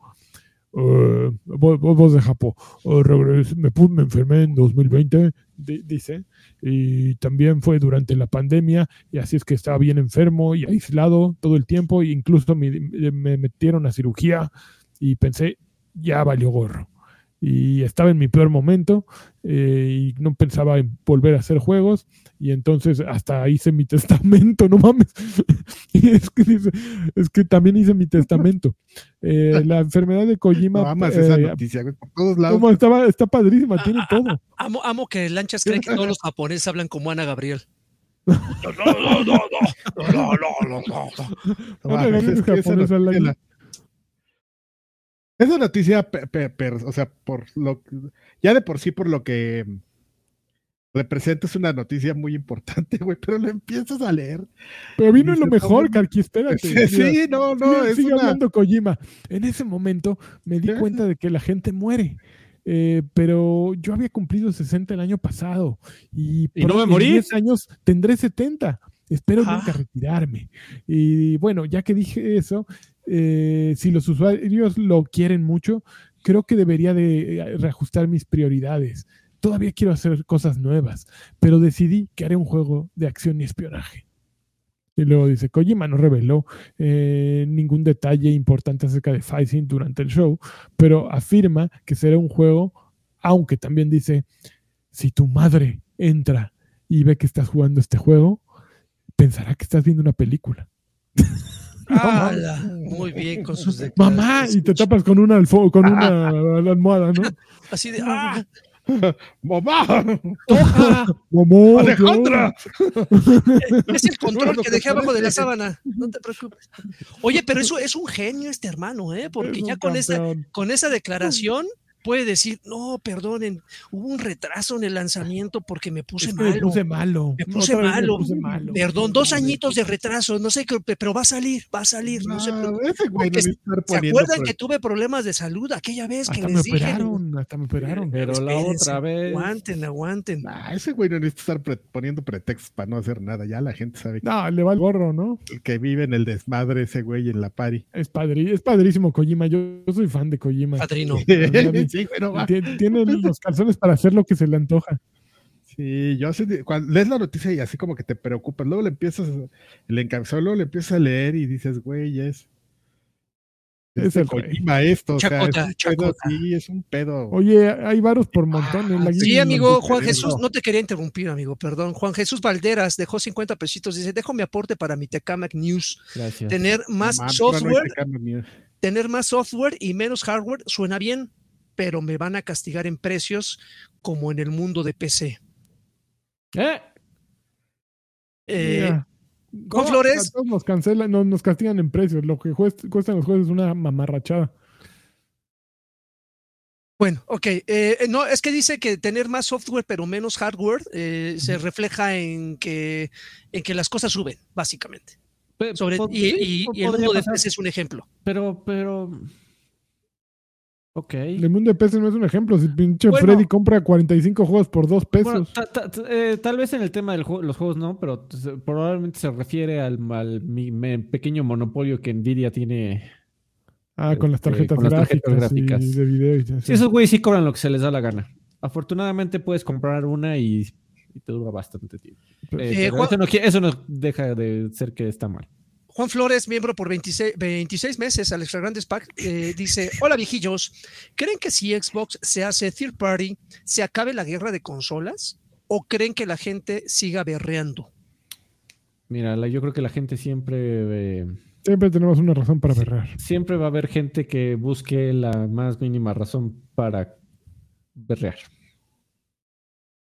Eh, voz, voz de Japón. Eh, me, me enfermé en 2020, di- dice, y también fue durante la pandemia, y así es que estaba bien enfermo y aislado todo el tiempo, e incluso me, me metieron a cirugía y pensé, ya valió gorro. Y estaba en mi peor momento eh, y no pensaba en volver a hacer juegos y entonces hasta hice mi testamento, no mames. Y es que es que también hice mi testamento. Eh, la enfermedad de Kojima No amas esa eh, noticia, por todos lados. ¿cómo estaba, está padrísima, tiene todo. Amo, amo que Lanchas cree que todos los japoneses hablan como Ana Gabriel. No No mames, regañes es que esa japonés al noticia aire. la- Esa noticia, per- o sea, por lo ya de por sí, por lo que representa, es una noticia muy importante, güey, pero lo empiezas a leer. Pero vino en lo mejor. Karki, espérate. Sí, sí, no, no, es sigue una. hablando Kojima. En ese momento me di Sí. cuenta de que la gente muere. eh, pero yo había cumplido 60 el año pasado y, ¿Y no me en morí? 10 años tendré 70. Espero nunca retirarme. Y bueno, ya que dije eso, eh, si los usuarios lo quieren mucho, creo que debería de eh, reajustar mis prioridades. Todavía quiero hacer cosas nuevas, pero decidí que haré un juego de acción y espionaje. Y luego dice, Kojima no reveló eh, ningún detalle importante acerca de Fighting durante el show, pero afirma que será un juego, aunque también dice, si tu madre entra y ve que estás jugando este juego, pensará que estás viendo una película. ¡Hala! Muy bien con sus Mamá, y te tapas con una, alfo- con una almohada, ¿no? Así de ¡ah! ¡Mamá! ¡Toca! Mamá, ¡Alejandra! Es el control que dejé abajo de la sábana. No te preocupes. Oye, pero eso es un genio este hermano, ¿eh? Porque es ya con esa, con esa declaración puede decir, no, perdonen, hubo un retraso en el lanzamiento porque me puse Es que me malo. puse malo. Me puse Otra me malo. puse malo. Perdón, dos añitos de retraso, no sé, qué, pero va a salir, va a salir, no, se preocupen. ese güey no necesita estar ¿Se acuerdan que tuve problemas de salud aquella vez que Hasta me les dije? operaron, hasta me operaron. Pero la otra vez. Aguanten, aguanten. Nah, ese güey no necesita estar pre- poniendo pretextos para no hacer nada. Ya la gente sabe que, No, le va el gorro, ¿no? que vive en el desmadre ese güey en la pari. Es, padrí- es padrísimo Kojima. Yo, yo soy fan de Kojima. Padrino. sí, va. Tiene los calzones para hacer lo que se le antoja. Sí, yo así, cuando lees la noticia y así como que te preocupas, luego le empiezas, el encabezado, luego le empiezas a leer y dices, güey, es, Es el. Kojima esto, o sea, Chacota, es un pedo, chacota. sí, es un pedo. Oye, hay varos por montón en la Sí, amigo, Juan. Jesús, no te quería interrumpir, amigo, perdón. Juan Jesús Valderas dejó 50 pesitos, dice, dejo mi aporte para mi Tecamac News. Gracias. Tener más no software, tener más software y menos hardware suena bien, pero me van a castigar en precios como en el mundo de PC. ¿Eh? Eh, Flores. nos cancelan, no, nos castigan en precios. Lo que cuest- cuestan los juegos es una mamarrachada. Bueno, ok. eh, no, es que dice que tener más software pero menos hardware eh, se refleja en que, en que las cosas suben, básicamente. Sobre, y, y- y el mundo de PC es un ejemplo. Pero, pero. Ok. El mundo de PC no es un ejemplo. Si pinche Bueno. Freddy compra 45 juegos por 2 pesos. Bueno, ta- ta- ta- eh, tal vez en el tema de los juegos no, pero probablemente se refiere al, al mi- me- pequeño monopolio que Nvidia tiene. ah, con las este, tarjetas con las gráficas, tarjetas gráficas. y de video. Y así. Sí, esos güeyes sí cobran lo que se les da la gana. Afortunadamente puedes comprar una y, y te dura bastante tiempo. Pero- Eh, Eh, pero Juan- eso, no, qui- eso no deja de ser que está mal. Juan Flores, miembro por 26, 26 meses al Extra Grandes Pack, eh, dice: Hola viejillos, ¿creen que si Xbox se hace third party, se acabe la guerra de consolas? ¿O creen que la gente siga berreando? Mira, la- yo creo que la gente siempre, eh, Siempre tenemos una razón para berrar. siempre va a haber gente que busque la más mínima razón para berrear.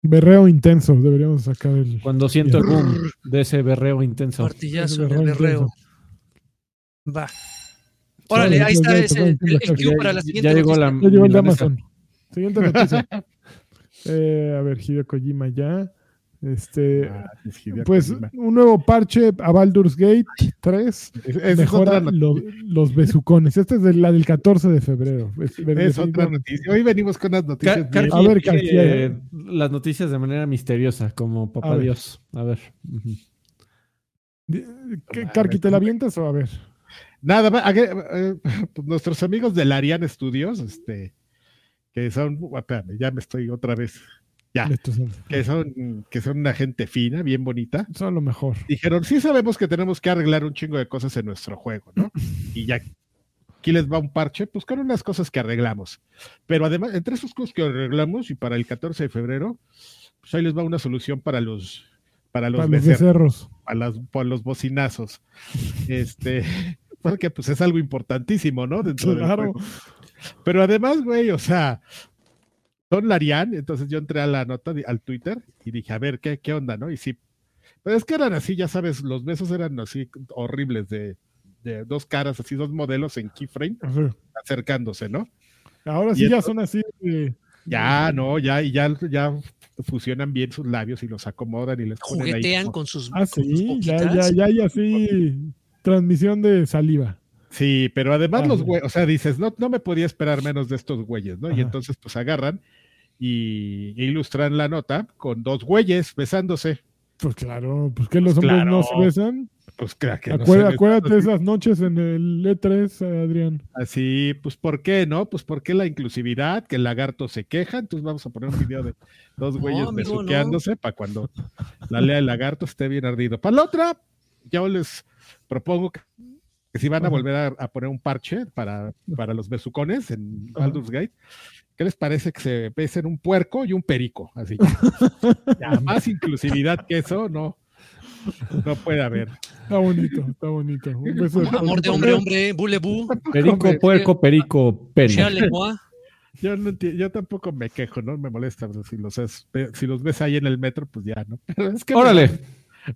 Berreo intenso. Deberíamos sacar el. Cuando siento el boom de ese berreo intenso. Martillazo berreo berreo. intenso. Va. Órale, ahí está ese, el, el cue para la ya siguiente. llegó la- Ya llegó el de. Amazon. Siguiente noticia. Eh, a ver, Hideo Kojima ya. Este, Ah, pues Kojima. un nuevo parche a Baldur's Gate 3 Es- es mejora los besucones. Esta es de la del 14 de febrero. Es- Es otra noticia. Hoy venimos con las noticias. Car- A ver, eh, las noticias de manera misteriosa, como A papá ver. Dios. A ver. ujú. Di- ¿qué- Ah, Carqui, ¿te la avientas o a ver? Nada más, eh, pues, nuestros amigos del Ariane Studios, este, que son, espérame, ya me estoy otra vez, ya, que son, que son una gente fina, bien bonita, son lo mejor. dijeron, sí sabemos que tenemos que arreglar un chingo de cosas en nuestro juego, ¿no? Y ya, aquí les va un parche, pues con unas cosas que arreglamos. Pero además, entre esas cosas que arreglamos y para el 14 de febrero, pues ahí les va una solución para los, para los, Para los becerros becerros. a las, por los bocinazos. Este, porque pues es algo importantísimo, ¿no? Dentro del Claro. juego. Pero además, güey, o sea, son Larian, entonces yo entré a la nota, al Twitter, y dije, a ver, ¿qué, qué onda, no? Y sí, pero es que eran así, ya sabes, los besos eran así horribles, de, de dos caras, así, dos modelos en keyframe, acercándose, ¿no? Ahora Y sí ya son así. de- Ya, no, ya, y ya, ya fusionan bien sus labios y los acomodan y les ponen ahí Juguetean como- con sus, Ah, con sus sí, ya, ya, ya hay así transmisión de saliva. Sí, pero además los güeyes, o sea, dices, no, no me podía esperar menos de estos güeyes, ¿no? Y entonces pues agarran y ilustran la nota con dos güeyes besándose. Pues claro, pues que los Pues hombres no se besan. Pues claro que no Acuérdate, esas noches en el E3, Adrián. Así, pues ¿por qué, no? Pues porque la inclusividad, que el lagarto se queja, entonces vamos a poner un video de dos güeyes amigo, no. besuqueándose para cuando la lea el lagarto esté bien ardido. Para la otra, yo les propongo que, que si van a volver a, a poner un parche para, para los besucones en. Baldur's Gate, ¿qué les parece que se besen un puerco y un perico? Así. ya, más inclusividad que eso, no, no puede haber. Está bonito, está bonito. Un beso de Amor de hombre, hombre, bulebú, Perico, puerco, perico, moi. Yo, no yo tampoco me quejo, no me molesta, pero si los, es- si los ves ahí en el metro, pues ya, ¿no? Pero es que Órale.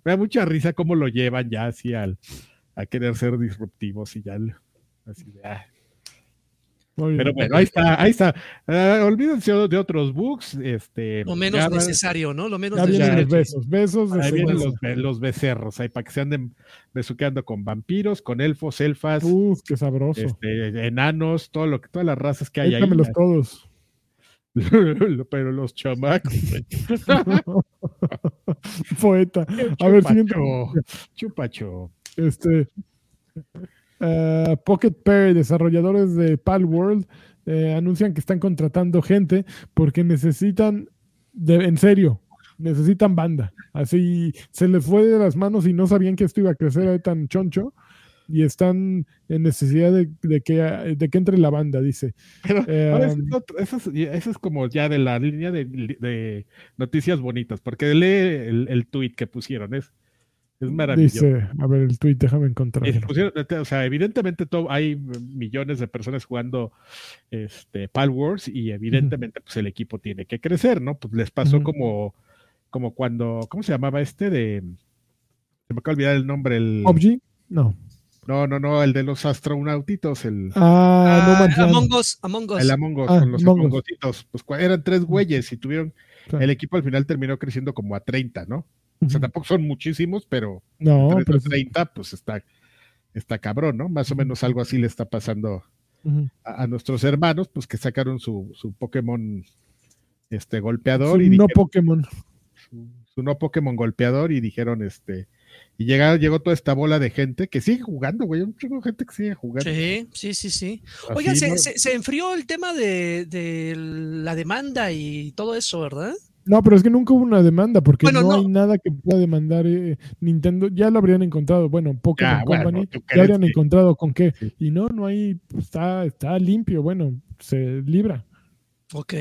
Me da mucha risa cómo lo llevan ya así al, a querer ser disruptivos y ya. Así de, ah. Muy bien. Pero bueno, ahí está, ahí está. Ah, olvídense de otros bugs. Este, Lo menos ya- necesario, ¿no? Lo menos necesario. los besos, besos Ahí vienen segundo. los, be- los becerros, ahí para que se anden besuqueando con vampiros, con elfos, elfas, Uf, qué sabroso. este, enanos, todo lo que, todas las razas que hay ahí. Échamelos todos. Pero los chamacos. Poeta. A ver, siguiente. Chupacho. Este. Eh, Pocket Pair, desarrolladores de Palworld, eh, anuncian que están contratando gente porque necesitan, de- en serio, necesitan banda. Así se les fue de las manos y no sabían que esto iba a crecer tan choncho y están en necesidad de, de que, de que entre la banda, dice. Pero Eh, eso, es eso es, eso es como ya de la línea de, de noticias bonitas, porque lee el, el tweet que pusieron, es, es maravilloso. Dice, a ver, el tweet, déjame Y encontrarlo. pusieron- o sea, evidentemente todo, hay millones de personas jugando este, Pal Wars y evidentemente pues el equipo tiene que crecer, ¿no? Pues les pasó como, como cuando, ¿cómo se llamaba este? De Se me acaba de olvidar el nombre. El... PUBG, no. No, no, no, el de los astronautitos, el, Ah, no Ah, Land. Among Us, Among Us. el Among Us, Ah, con los Among Us. Pues eran tres güeyes y tuvieron. Claro. El equipo al final terminó creciendo como a 30, ¿no? O sea, tampoco son muchísimos, pero No, entre pero esos 30, pues está, está cabrón, ¿no? Más o menos algo así le está pasando a, a nuestros hermanos, pues que sacaron su, su Pokémon este, Su golpeador y no dijeron- Pokémon. su, su no Pokémon golpeador y dijeron, este, y llegaron, llegó toda esta bola de gente que sigue jugando, güey, un chingo de gente que sigue jugando. Sí, sí, sí, sí. Así, Oigan, se, ¿no? se- se enfrió el tema de, de la demanda y todo eso, ¿verdad? No, pero es que nunca hubo una demanda porque Bueno, no, no. hay nada que pueda demandar eh, Nintendo. Ya lo habrían encontrado. Bueno, Pokémon Ya, bueno, Company ¿tú ya habrían que- encontrado con qué. Sí. Y no, no hay. pues, Está, está limpio. Bueno, se libra. Ok.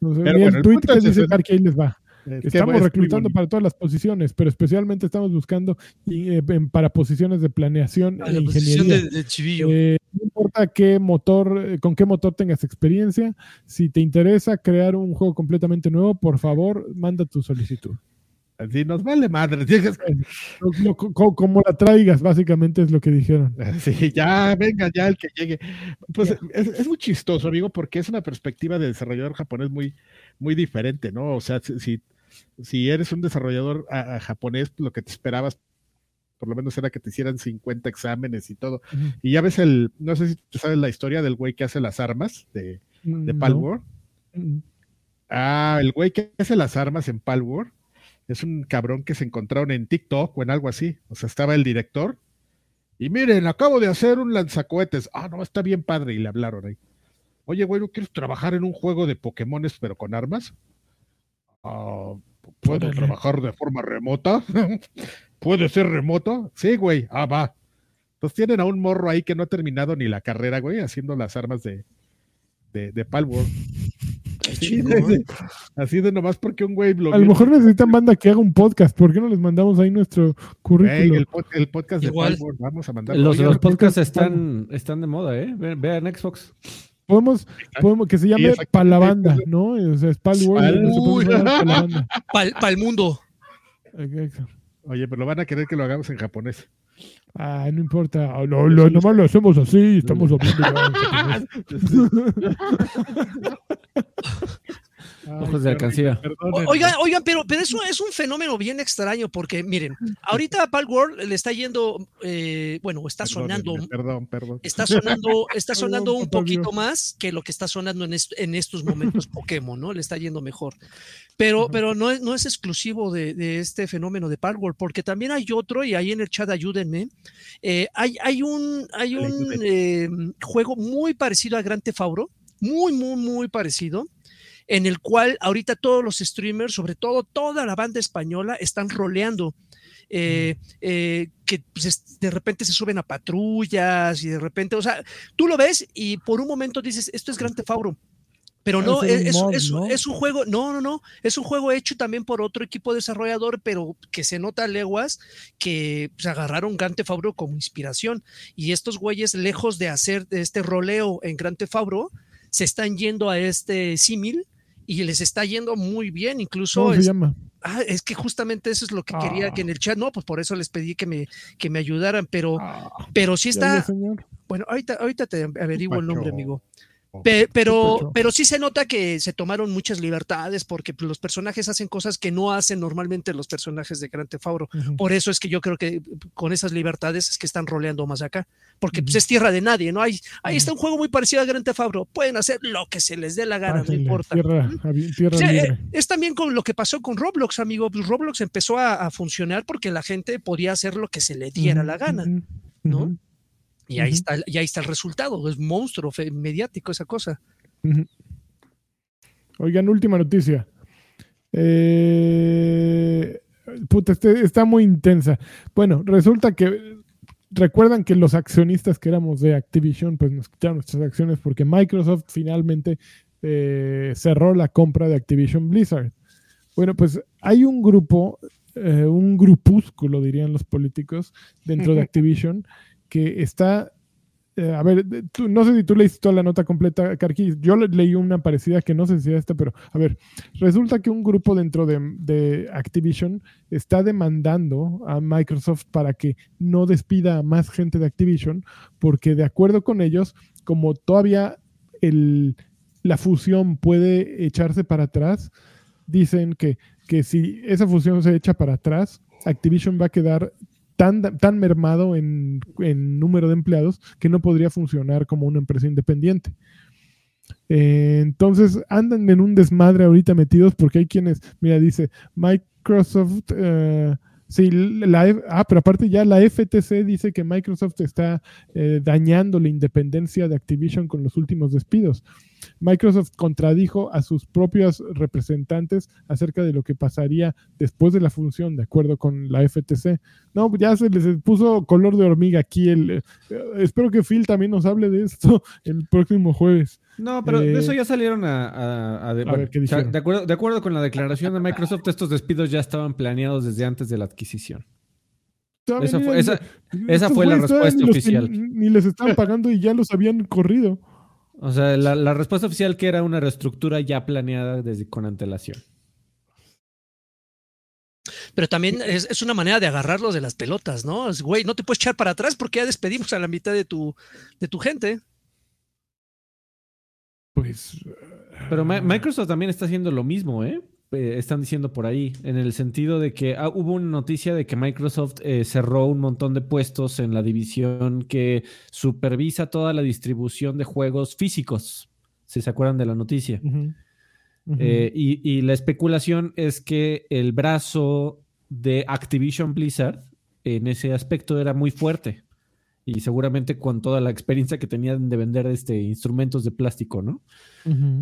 No sé, Pero ni bueno, el el tweet que es dice ese. Karki, ahí les va. Es Estamos es muy reclutando para todas las posiciones, pero especialmente estamos buscando y, eh, para posiciones de planeación A e la ingeniería. de, de chivillo. Eh, no importa qué motor, eh, con qué motor tengas experiencia, si te interesa crear un juego completamente nuevo, por favor, manda tu solicitud. Así nos vale madre. Dices, Lo- lo- co- como la traigas, básicamente es lo que dijeron. Sí, ya, venga, ya el que llegue. Pues es, es muy chistoso, amigo, porque es una perspectiva de desarrollador japonés muy, muy diferente, ¿no? O sea, si, si, eres un desarrollador a- a japonés, lo que te esperabas, por lo menos era que te hicieran 50 exámenes y todo. Y ya ves el, no sé si tú sabes la historia del güey que hace las armas de, de No. Palworld. Mm, Ah, el güey que hace las armas en Palworld es un cabrón que se encontraron en TikTok o en algo así. O sea, estaba el director. Y miren, acabo de hacer un lanzacohetes. Ah, no, está bien padre. Y le hablaron ahí. Oye, güey, ¿no quieres trabajar en un juego de Pokémones pero con armas? Ah, ¿Puedo trabajar de forma remota? ¿Puede ser remoto? Sí, güey. Ah, va. Entonces tienen a un morro ahí que no ha terminado ni la carrera, güey, haciendo las armas de, de, de Palworld. Sí, sí, sí. Así de nomás porque un güey A lo mejor necesitan banda que haga un podcast. ¿Por qué no les mandamos ahí nuestro currículum? el, pod- el podcast Igual. de Palworld, vamos a mandar. Los, Oye, los podcasts están- están, de moda, ¿eh? Ve- Vean Xbox. Podemos, podemos que se llame exactamente. para la banda, ¿no? O sea, es Palworld, Pal- se puede llamar pa' la banda. Para el mundo. Exacto. Oye, pero van a querer que lo hagamos en japonés. Ah, no importa. No, lo, nomás lo hacemos así. Estamos hablando. Ojos de alcancía. Oigan, oigan, pero, pero eso es un fenómeno bien extraño porque, miren, ahorita a Palworld le está yendo, eh, bueno, está sonando, Perdón, perdón. está sonando, está sonando un poquito más que lo que está sonando en, est- en estos momentos Pokémon, ¿no? Le está yendo mejor. Pero, pero no es, no es exclusivo de, de este fenómeno de Palworld, porque también hay otro, y ahí en el chat ayúdenme. eh, hay, hay un, hay un eh, juego muy parecido a Gran Tefauro, muy, muy, muy parecido en el cual ahorita todos los streamers, sobre todo toda la banda española, están roleando. eh, eh, que pues, es- de repente se suben a patrullas y de repente, o sea, tú lo ves y por un momento dices, esto es Gran Tefauro. Pero no, es, mod, es- ¿no? es un juego, no, no, no, es un juego hecho también por otro equipo desarrollador, pero que se nota a leguas que se agarraron Gran Tefauro como inspiración. Y estos güeyes, lejos de hacer este roleo en Gran Tefauro, se están yendo a este símil y les está yendo muy bien. Incluso ¿Cómo se es, llama? ah, es que justamente eso es lo que quería Ah. que en el chat, no, pues por eso les pedí que me, que me ayudaran, pero, Ah, pero sí está, bueno, ahorita, ahorita te averiguo el nombre, amigo. Pe- pero, Pacho. pero sí se nota que se tomaron muchas libertades porque pues, los personajes hacen cosas que no hacen normalmente los personajes de Grand Theft Auto. Ujú. Por eso es que yo creo que con esas libertades es que están roleando más acá. Porque pues, Ujú. es tierra de nadie, ¿no? Hay, ahí Ujú. está un juego muy parecido a Grand Theft Auto. Pueden hacer lo que se les dé la gana, no importa. Tierra, avi- tierra libre. eh, es también con lo que pasó con Roblox, amigo. Pues Roblox empezó a, a funcionar porque la gente podía hacer lo que se le diera la gana. ¿no? Y ahí está, y ahí está el resultado. Es monstruo mediático esa cosa. ujú. Oigan, última noticia. Eh, puta, este- está muy intensa. Bueno, resulta que recuerdan que los accionistas que éramos de Activision, pues nos quitaron nuestras acciones porque Microsoft finalmente eh, cerró la compra de Activision Blizzard. Bueno, pues hay un grupo, eh, un grupúsculo, dirían los políticos, dentro de Activision, que está eh, a ver, no sé si tú leíste toda la nota completa, Karki. Yo le- leí una parecida que no sé si esta, pero a ver, resulta que un grupo dentro de, de Activision está demandando a Microsoft para que no despida a más gente de Activision, porque de acuerdo con ellos, como todavía el, la fusión puede echarse para atrás, dicen que, que si esa fusión se echa para atrás, Activision va a quedar tan, mermado en, en número de empleados que no podría funcionar como una empresa independiente. Eh, entonces andan en un desmadre ahorita metidos porque hay quienes, mira, dice Microsoft, eh, sí, la, ah, pero aparte ya la FTC dice que Microsoft está eh, dañando la independencia de Activision con los últimos despidos. Microsoft contradijo a sus propios representantes acerca de lo que pasaría después de la función, de acuerdo con la FTC. No, ya se les puso color de hormiga aquí. El, eh, espero que Phil también nos hable de esto el próximo jueves. No, pero Eh, de eso ya salieron a... a- a de, a bueno, ver, ¿qué o sea, dijeron? de, acuerdo, de acuerdo con la declaración de Microsoft, estos despidos ya estaban planeados desde antes de la adquisición. Esa fue, les- esa, estos esa fue la respuesta ni los- oficial. Ni les estaban pagando y ya los habían corrido. o sea, la, la respuesta oficial que era una reestructura ya planeada desde con antelación. Pero también es, es una manera de agarrarlos de las pelotas, ¿no? Es, güey, no te puedes echar para atrás porque ya despedimos a la mitad de tu, de tu gente. Pues. Pero Mi- Microsoft también está haciendo lo mismo, ¿eh? Eh, Están diciendo por ahí, en el sentido de que ah, hubo una noticia de que Microsoft eh, cerró un montón de puestos en la división que supervisa toda la distribución de juegos físicos. Si se acuerdan de la noticia. Eh, y, y la especulación es que el brazo de Activision Blizzard en ese aspecto era muy fuerte. Y seguramente con toda la experiencia que tenían de vender este, instrumentos de plástico, ¿no?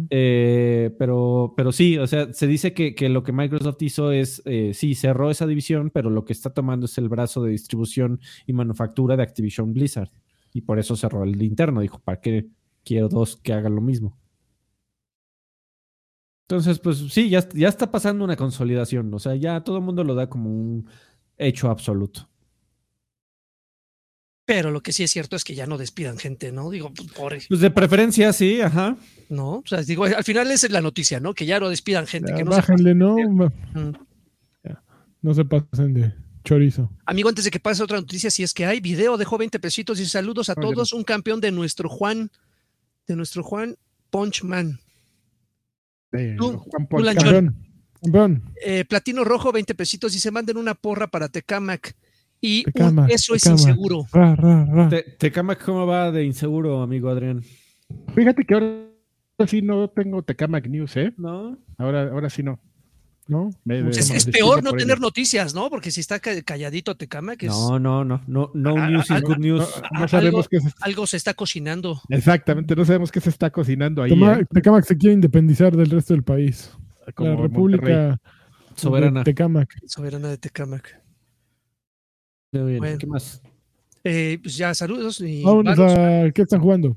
Eh, pero, pero sí, o sea, se dice que, que lo que Microsoft hizo es, eh, sí, cerró esa división, pero lo que está tomando es el brazo de distribución y manufactura de Activision Blizzard. Y por eso cerró el interno. Dijo, ¿para qué quiero dos que hagan lo mismo? Entonces, pues sí, ya, ya está pasando una consolidación. O sea, ya todo el mundo lo da como un hecho absoluto. Pero lo que sí es cierto es que ya no despidan gente, ¿no? Digo, pues, pobre, Pues de preferencia, sí, ajá. ¿no? O sea, digo, al final esa es la noticia, ¿no? Que ya no despidan gente. Ya, que no se bájenle, ¿no? Mm. No se pasen de chorizo. Amigo, antes de que pase otra noticia, si es que hay video, dejó 20 pesitos y saludos a todos. Un campeón de nuestro Juan, de nuestro Juan Punchman. Tú, Juan. Campeón. Campeón. Eh, Platino Rojo, 20 pesitos y se manden una porra para Tecamac. Y un eso es inseguro. Ra, ra, ra. Te, Tecamac, ¿cómo va de inseguro, amigo Adrián? Fíjate que ahora sí no tengo Tecamac News, ¿eh? No. Ahora, ahora sí no. ¿No? Me- me- Es, peor no tener ello. noticias, ¿no? Porque si está ca- calladito Tecamac, es, No, no, no, no, no Ah, news ah, is good news. No, no sabemos qué se, algo se está cocinando. exactamente, no sabemos qué se está cocinando ahí. Tecamac ¿eh? Tecamac se quiere independizar del resto del país. Como la. República Soberana. de Tecamac. Soberana de Tecamac. Muy bien. Bueno. ¿Qué más? Eh, pues ya, saludos y Vámonos varos. a. ¿Qué están jugando?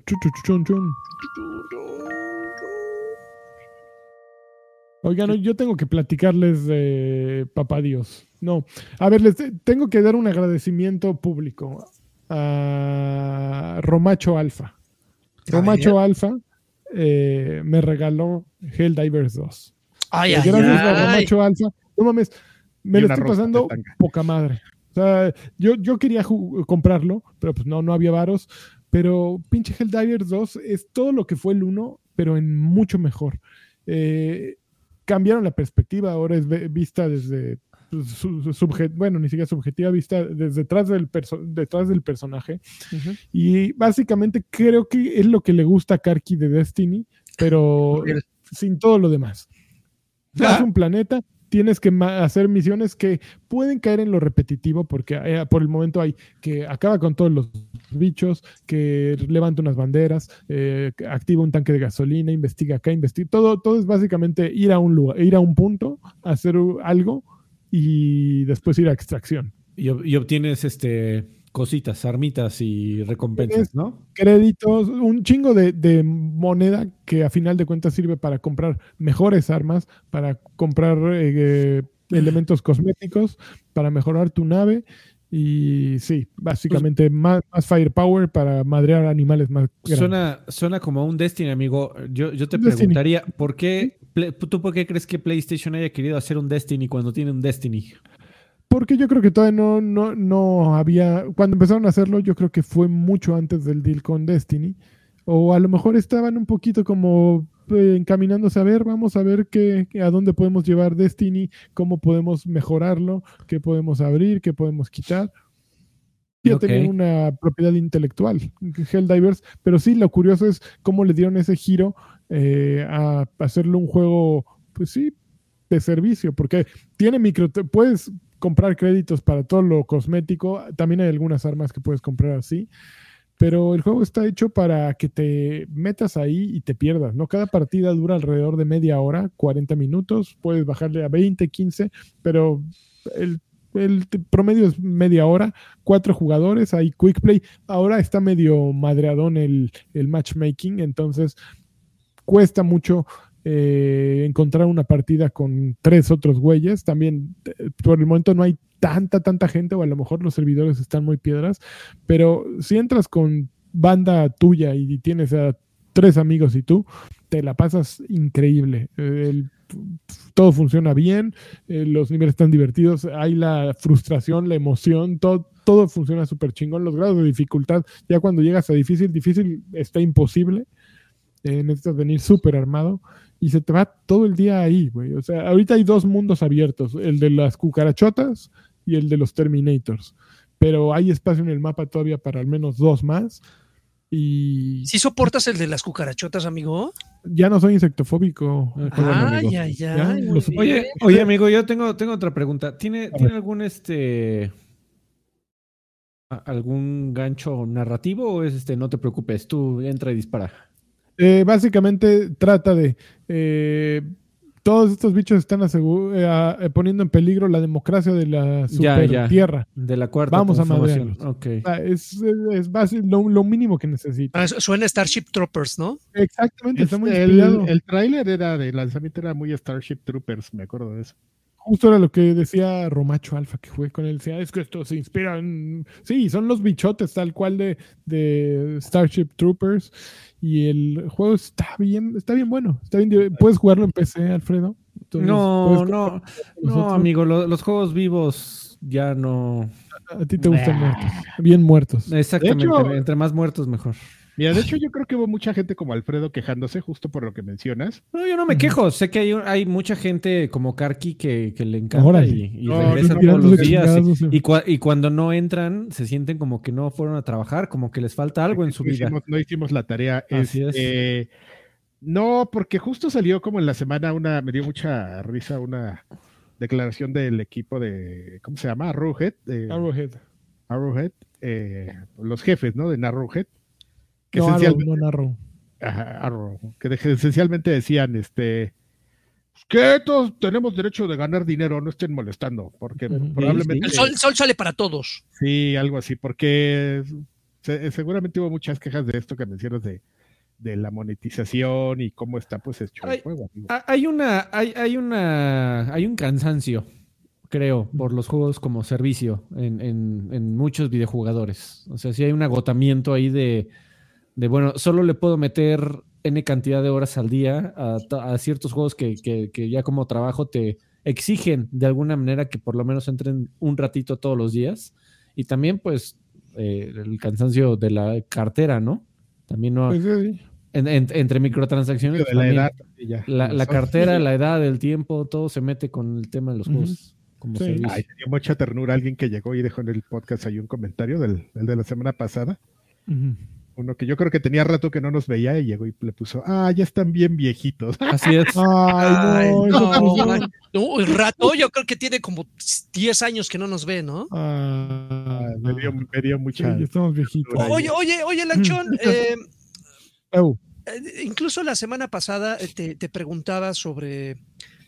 Oigan, yo tengo que platicarles de Papá Dios. No, a ver, les tengo que dar un agradecimiento público a Romacho Alfa. Romacho Alfa eh, me regaló Helldivers 2. Ay, Y ay, gracias a ay. Romacho Alfa, no mames, me lo estoy pasando poca madre. O sea, yo, yo quería comprarlo, pero pues no, no había varos. Pero pinche Helldivers 2 es todo lo que fue el 1, pero en mucho mejor. Eh, cambiaron la perspectiva, ahora es vista desde pues, bueno, ni siquiera subjetiva, vista desde detrás del, perso- detrás del personaje. Y básicamente creo que es lo que le gusta a Karki de Destiny, pero sin todo lo demás. Vas a un planeta, tienes que hacer misiones que pueden caer en lo repetitivo, porque eh, por el momento hay que acaba con todos los bichos, que levanta unas banderas, eh, activa un tanque de gasolina, investiga acá, investiga. Todo, todo es básicamente ir a un lugar, ir a un punto, hacer algo y después ir a extracción. Y, y obtienes este cositas, armitas y recompensas, ¿no? créditos, un chingo de, de moneda que a final de cuentas sirve para comprar mejores armas, para comprar eh, elementos cosméticos, para mejorar tu nave Y sí, básicamente más, más firepower para madrear animales más grandes. Suena, suena como un Destiny, amigo. Yo, yo te Un Destiny. preguntaría, ¿por qué, ¿tú por qué crees que PlayStation haya querido hacer un Destiny cuando tiene un Destiny? Porque yo creo que todavía no, no, no había. Cuando empezaron a hacerlo, yo creo que fue mucho antes del deal con Destiny. O a lo mejor estaban un poquito como eh, encaminándose a ver, vamos a ver qué, a dónde podemos llevar Destiny, cómo podemos mejorarlo, qué podemos abrir, qué podemos quitar. Ya Ok. tenía una propiedad intelectual, Helldivers, pero sí, lo curioso es cómo le dieron ese giro eh, a hacerlo un juego, pues sí, de servicio, porque tiene micro, puedes comprar créditos para todo lo cosmético, también hay algunas armas que puedes comprar así, pero el juego está hecho para que te metas ahí y te pierdas, ¿no? Cada partida dura alrededor de media hora, 40 minutos, puedes bajarle a 20, 15, pero el, el promedio es media hora, cuatro jugadores, hay quick play, ahora está medio madreadón el, el matchmaking, entonces cuesta mucho eh, encontrar una partida con tres otros güeyes. También eh, por el momento no hay tanta, tanta gente, o a lo mejor los servidores están muy piedras, pero si entras con banda tuya y tienes a tres amigos y tú, te la pasas increíble. Eh, el- todo funciona bien, eh, los niveles están divertidos, hay la frustración, la emoción, todo, todo funciona súper chingón. Los grados de dificultad, ya cuando llegas a difícil, difícil está imposible. Eh, necesitas venir súper armado y se te va todo el día ahí, güey. O sea, ahorita hay dos mundos abiertos, el de las cucarachotas y el de los Terminators. Pero hay espacio en el mapa todavía para al menos dos más. Y ¿Sí soportas el de las cucarachotas, amigo? ya no soy insectofóbico. Ah, Ya, ay. lo muy supe. Oye, oye, amigo, yo tengo, tengo otra pregunta. ¿Tiene. ¿tiene algún este algún gancho narrativo o es este no te preocupes, tú entra y dispara? Eh, básicamente trata de. eh, todos estos bichos están eh, eh, poniendo en peligro la democracia de la super ya. tierra. De la cuarta Vamos a transformación. madrearlos. Ok. O sea, es, es, es basi- lo, lo mínimo que necesita. Ah, su- suena Starship Troopers, ¿no? Exactamente, está muy Este, el, inspirado. el tráiler era de lanzamiento era muy Starship Troopers, me acuerdo de eso. Justo era lo que decía Romacho Alfa, que fue con él. Decía, es que esto se inspira en... Sí, son los bichotes tal cual de, de Starship Troopers. Y el juego está bien, está bien bueno. Está bien, puedes jugarlo en PC, Alfredo. Entonces, No, no, no, amigo, lo- los juegos vivos ya no. A ti te gustan muertos. Bien muertos. Exactamente, hecho- entre más muertos mejor. Mira, de hecho yo creo que hubo mucha gente como Alfredo quejándose justo por lo que mencionas. No, yo no me quejo. Sé que hay, hay mucha gente como Karki que, que le encanta Órale. y, y No, regresan no, todos los días. Y, sí. y cua- y cuando no entran, se sienten como que no fueron a trabajar, como que les falta algo en su vida. Hicimos, no hicimos la tarea. Así es. Este, No, porque justo salió como en la semana una, me dio mucha risa una declaración del equipo de, ¿cómo se llama? Arrowhead. Arrowhead. Arrowhead, eh, los jefes, ¿no? De Arrowhead. Que No, Arrow, esencialmente, no Narrow. Ajá, Arrow, que de- esencialmente decían, este, que todos tenemos derecho de ganar dinero, no estén molestando, porque probablemente... El sol, el sol sale para todos. Sí, algo así, porque se- seguramente hubo muchas quejas de esto que mencionas de, de la monetización y cómo está pues hecho el juego. amigo. Hay una, hay, hay una, hay un cansancio, creo, por los juegos como servicio en, en- en muchos videojugadores. O sea, sí hay un agotamiento ahí de, de, bueno, solo le puedo meter N cantidad de horas al día a, ciertos juegos que, que- que ya como trabajo te exigen de alguna manera que por lo menos entren un ratito todos los días. Y también, pues, eh, el cansancio de la cartera, ¿no? También no, Pues, sí, en- en- entre microtransacciones. de la edad. ya. la, cartera, la edad, el tiempo, todo se mete con el tema de los juegos como Sí. Ay, tenía mucha ternura alguien que llegó y dejó en el podcast ahí un comentario del, del de la semana pasada. Uno que yo creo que tenía rato que no nos veía y llegó y le puso, ah, ya están bien viejitos. Así es. Ay, no, Ay, no, el rato, yo creo que tiene como 10 años que no nos ve, ¿no? Ah, Ah, me, dio, me dio mucha... ya estamos viejitos. Oye, oye, oye, Lanchón, eh, eh, incluso la semana pasada eh, te, te preguntaba sobre,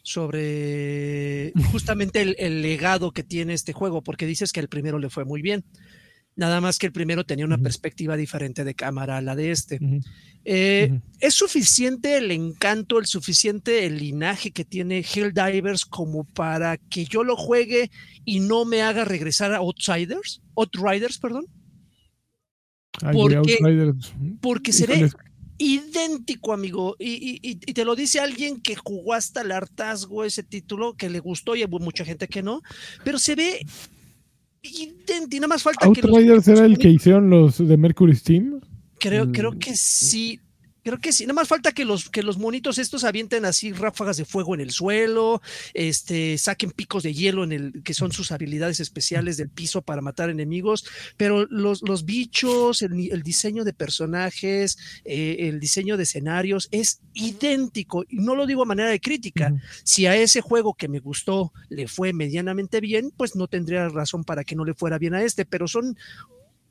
sobre justamente el, el legado que tiene este juego, porque dices que el primero le fue muy bien. Nada más que el primero tenía una perspectiva diferente de cámara a la de este. Eh. ¿Es suficiente el encanto, el suficiente el linaje que tiene Helldivers como para que yo lo juegue y no me haga regresar a Outsiders? Outriders, perdón. Ay, Porque- Outriders. Porque se ve idéntico, amigo. Y, y- y- y te lo dice alguien que jugó hasta el hartazgo ese título, que le gustó y hubo mucha gente que no, pero se ve idéntico. Nada más falta que los- Outriders era el que hicieron los de Mercury Steam. Creo, Mm, creo que sí. Creo que sí. Nada más falta que los, que los monitos estos avienten así ráfagas de fuego en el suelo, este, saquen picos de hielo en el, que son sus habilidades especiales del piso para matar enemigos. Pero los, los bichos, el, diseño de personajes, eh, el diseño de escenarios es idéntico. Y no lo digo a manera de crítica. Si a ese juego que me gustó le fue medianamente bien, pues no tendría razón para que no le fuera bien a este, pero son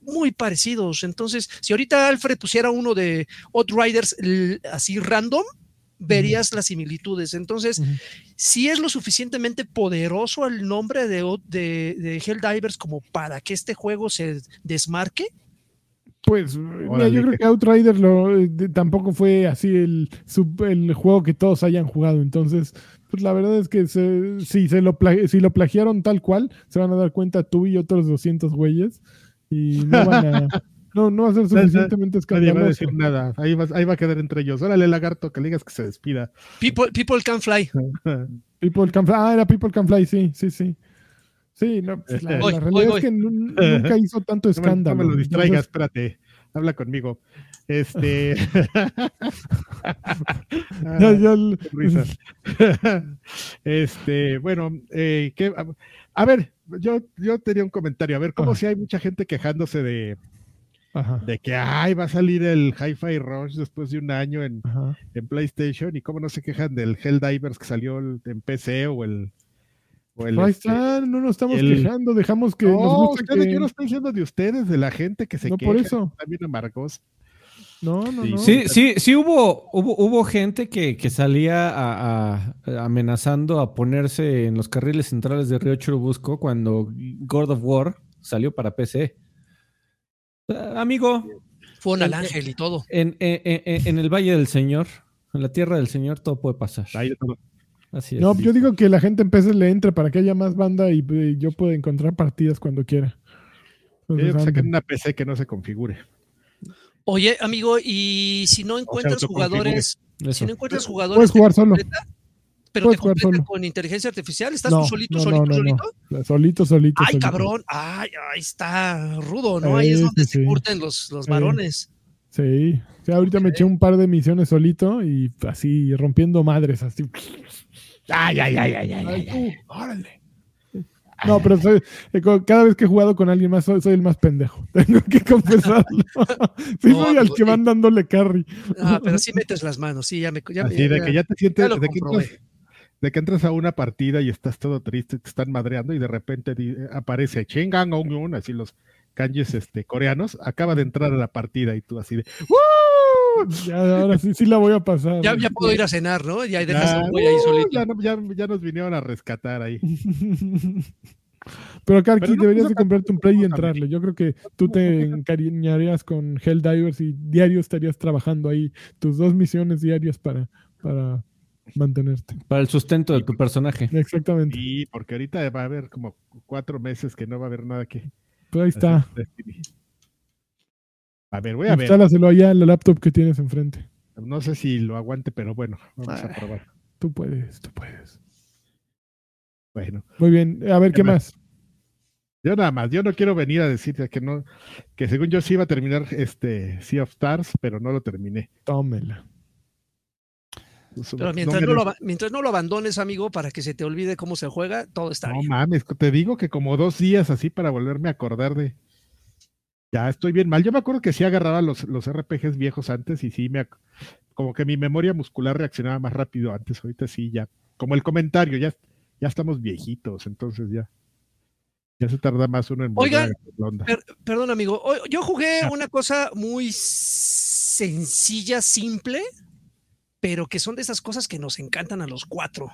muy parecidos. Entonces, si ahorita Alfred pusiera uno de Outriders así random, verías las similitudes. Entonces, si es lo suficientemente poderoso el nombre de, de, de Helldivers como para que este juego se desmarque, Pues, mira, Órale, yo creo que- Outriders lo, eh, de- tampoco fue así el, sub- el juego que todos hayan jugado. Entonces, pues la verdad es que se- si, se lo si lo plagiaron tal cual, se van a dar cuenta tú y otros 200 güeyes. Y no van a. No, no va a ser suficientemente Nadie va a escandaloso. decir nada. Ahí va, ahí va a quedar entre ellos. Órale, lagarto, que le digas que se despida. people, people can fly. People Can Fly. Ah, era People Can Fly, sí, sí, sí. Sí, no, pues, la, Voy, la voy, realidad voy. es que nu- nunca hizo tanto No me, no escándalo. me lo distraigas, Entonces, espérate. Habla conmigo. Este. ya- ya el- Qué risa. este, bueno, eh, ¿qué- a, a ver, yo, yo tenía un comentario. A ver, como si hay mucha gente quejándose de, Ajá, de que ay, va a salir el Hi-Fi Rush después de un año en, en PlayStation y cómo no se quejan del Helldivers que salió en PC o el. O el Ahí este- está, no nos estamos el- quejando, dejamos que nos No, gusta ustedes, que- yo no estoy diciendo de ustedes, de la gente que se No, queja. por eso. También amargos. No, no, Sí. no. Sí, sí, sí hubo, hubo, hubo gente que, que salía a- a- amenazando a ponerse en los carriles centrales de Río Churubusco cuando God of War salió para PC. Ah, amigo, al Eh, ángel y todo. en, en- en- en el Valle del Señor, en la tierra del Señor, todo puede pasar. Así es. No, yo digo que la gente en PC le entre para que haya más banda y, y yo pueda encontrar partidas cuando quiera. Yo Entonces, digo que saquen anden. una PC que no se configure. Oye, amigo, y si no encuentras jugadores, si no encuentras jugadores, Puedes ¿te jugar solo. completa? pero te jugar solo. con inteligencia artificial, ¿estás No, tú solito, no, solito, no, solito? Solito, solito. Ay, solito. cabrón, ay, ahí está rudo, ¿no? Ahí es donde sí, se curten los, los varones. Sí. Sí, ahorita me eché un par de misiones solito y así rompiendo madres, así. Ay, ay, ay, ay, ay. Ay, tú, órale. No, pero soy- eh, cada vez que he jugado con alguien más, soy, soy el más pendejo. Tengo que confesarlo. sí, No, soy al que van dándole carry. Ah, pero sí metes las manos, sí, ya me. Ya, Así de ya- que ya te sientes, ya lo de que, entras, de que entras a una partida y estás todo triste, te están madreando y de repente di- aparece Un, así los kanjis este, coreanos, acaba de entrar a la partida y tú así de ¡Woo! Ya, ahora sí, sí la voy a pasar. ya, ya puedo ir a cenar, ¿no? Ya dejas Ya, al güey ahí solito. ya, no- ya- ya nos vinieron a rescatar ahí. Pero Karki, no deberías de comprarte un play y entrarle. Yo creo que tú te encariñarías con Helldivers y diario estarías trabajando ahí tus dos misiones diarias para, para mantenerte. Para el sustento de tu personaje. Exactamente. Sí, porque ahorita va a haber como cuatro meses que no va a haber nada que Pues ahí está. A ver, voy a ver. Instálaselo allá en la laptop que tienes enfrente. No sé si lo aguante, pero bueno, vamos a Ah. probar. Tú puedes, tú puedes. Bueno, Muy bien. A ver, ¿qué más? yo nada más, yo no quiero venir a decirte que no, que según yo sí iba a terminar este Sea of Stars, pero no lo terminé. Tómela. Pero mientras no, lo, mientras no lo abandones, amigo, para que se te olvide cómo se juega, todo está No bien. mames, te digo que como dos días así para volverme a acordar de. Ya estoy bien mal. Yo me acuerdo que sí agarraba los, los RPGs viejos antes y sí me. Como que mi memoria muscular reaccionaba más rápido antes. Ahorita sí, ya. Como el comentario, ya, ya estamos viejitos, entonces ya. Ya se tarda más uno en Oigan, a. Per- perdón, amigo. Yo jugué Ah. una cosa muy sencilla, simple, pero que son de esas cosas que nos encantan a los cuatro.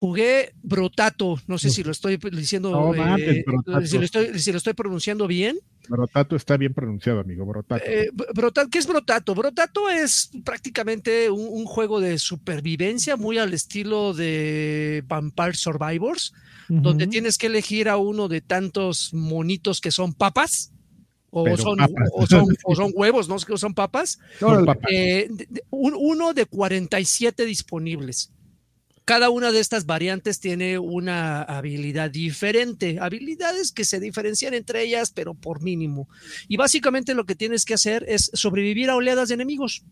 Jugué Brotato, no sé si lo estoy diciendo, No eh, si, lo estoy, si lo estoy pronunciando bien. Brotato está bien pronunciado, amigo. Brotato. Eh, Brotato, ¿Qué es Brotato? Brotato es prácticamente un, un juego de supervivencia muy al estilo de Vampire Survivors, donde tienes que elegir a uno de tantos monitos que son papas. O son, papas. o, son, o son huevos, ¿no? Que son papas. Son papas. Eh, de- de- un- uno de 47 disponibles. Cada una de estas variantes tiene una habilidad diferente, habilidades que se diferencian entre ellas, pero por mínimo. Y básicamente lo que tienes que hacer es sobrevivir a oleadas de enemigos.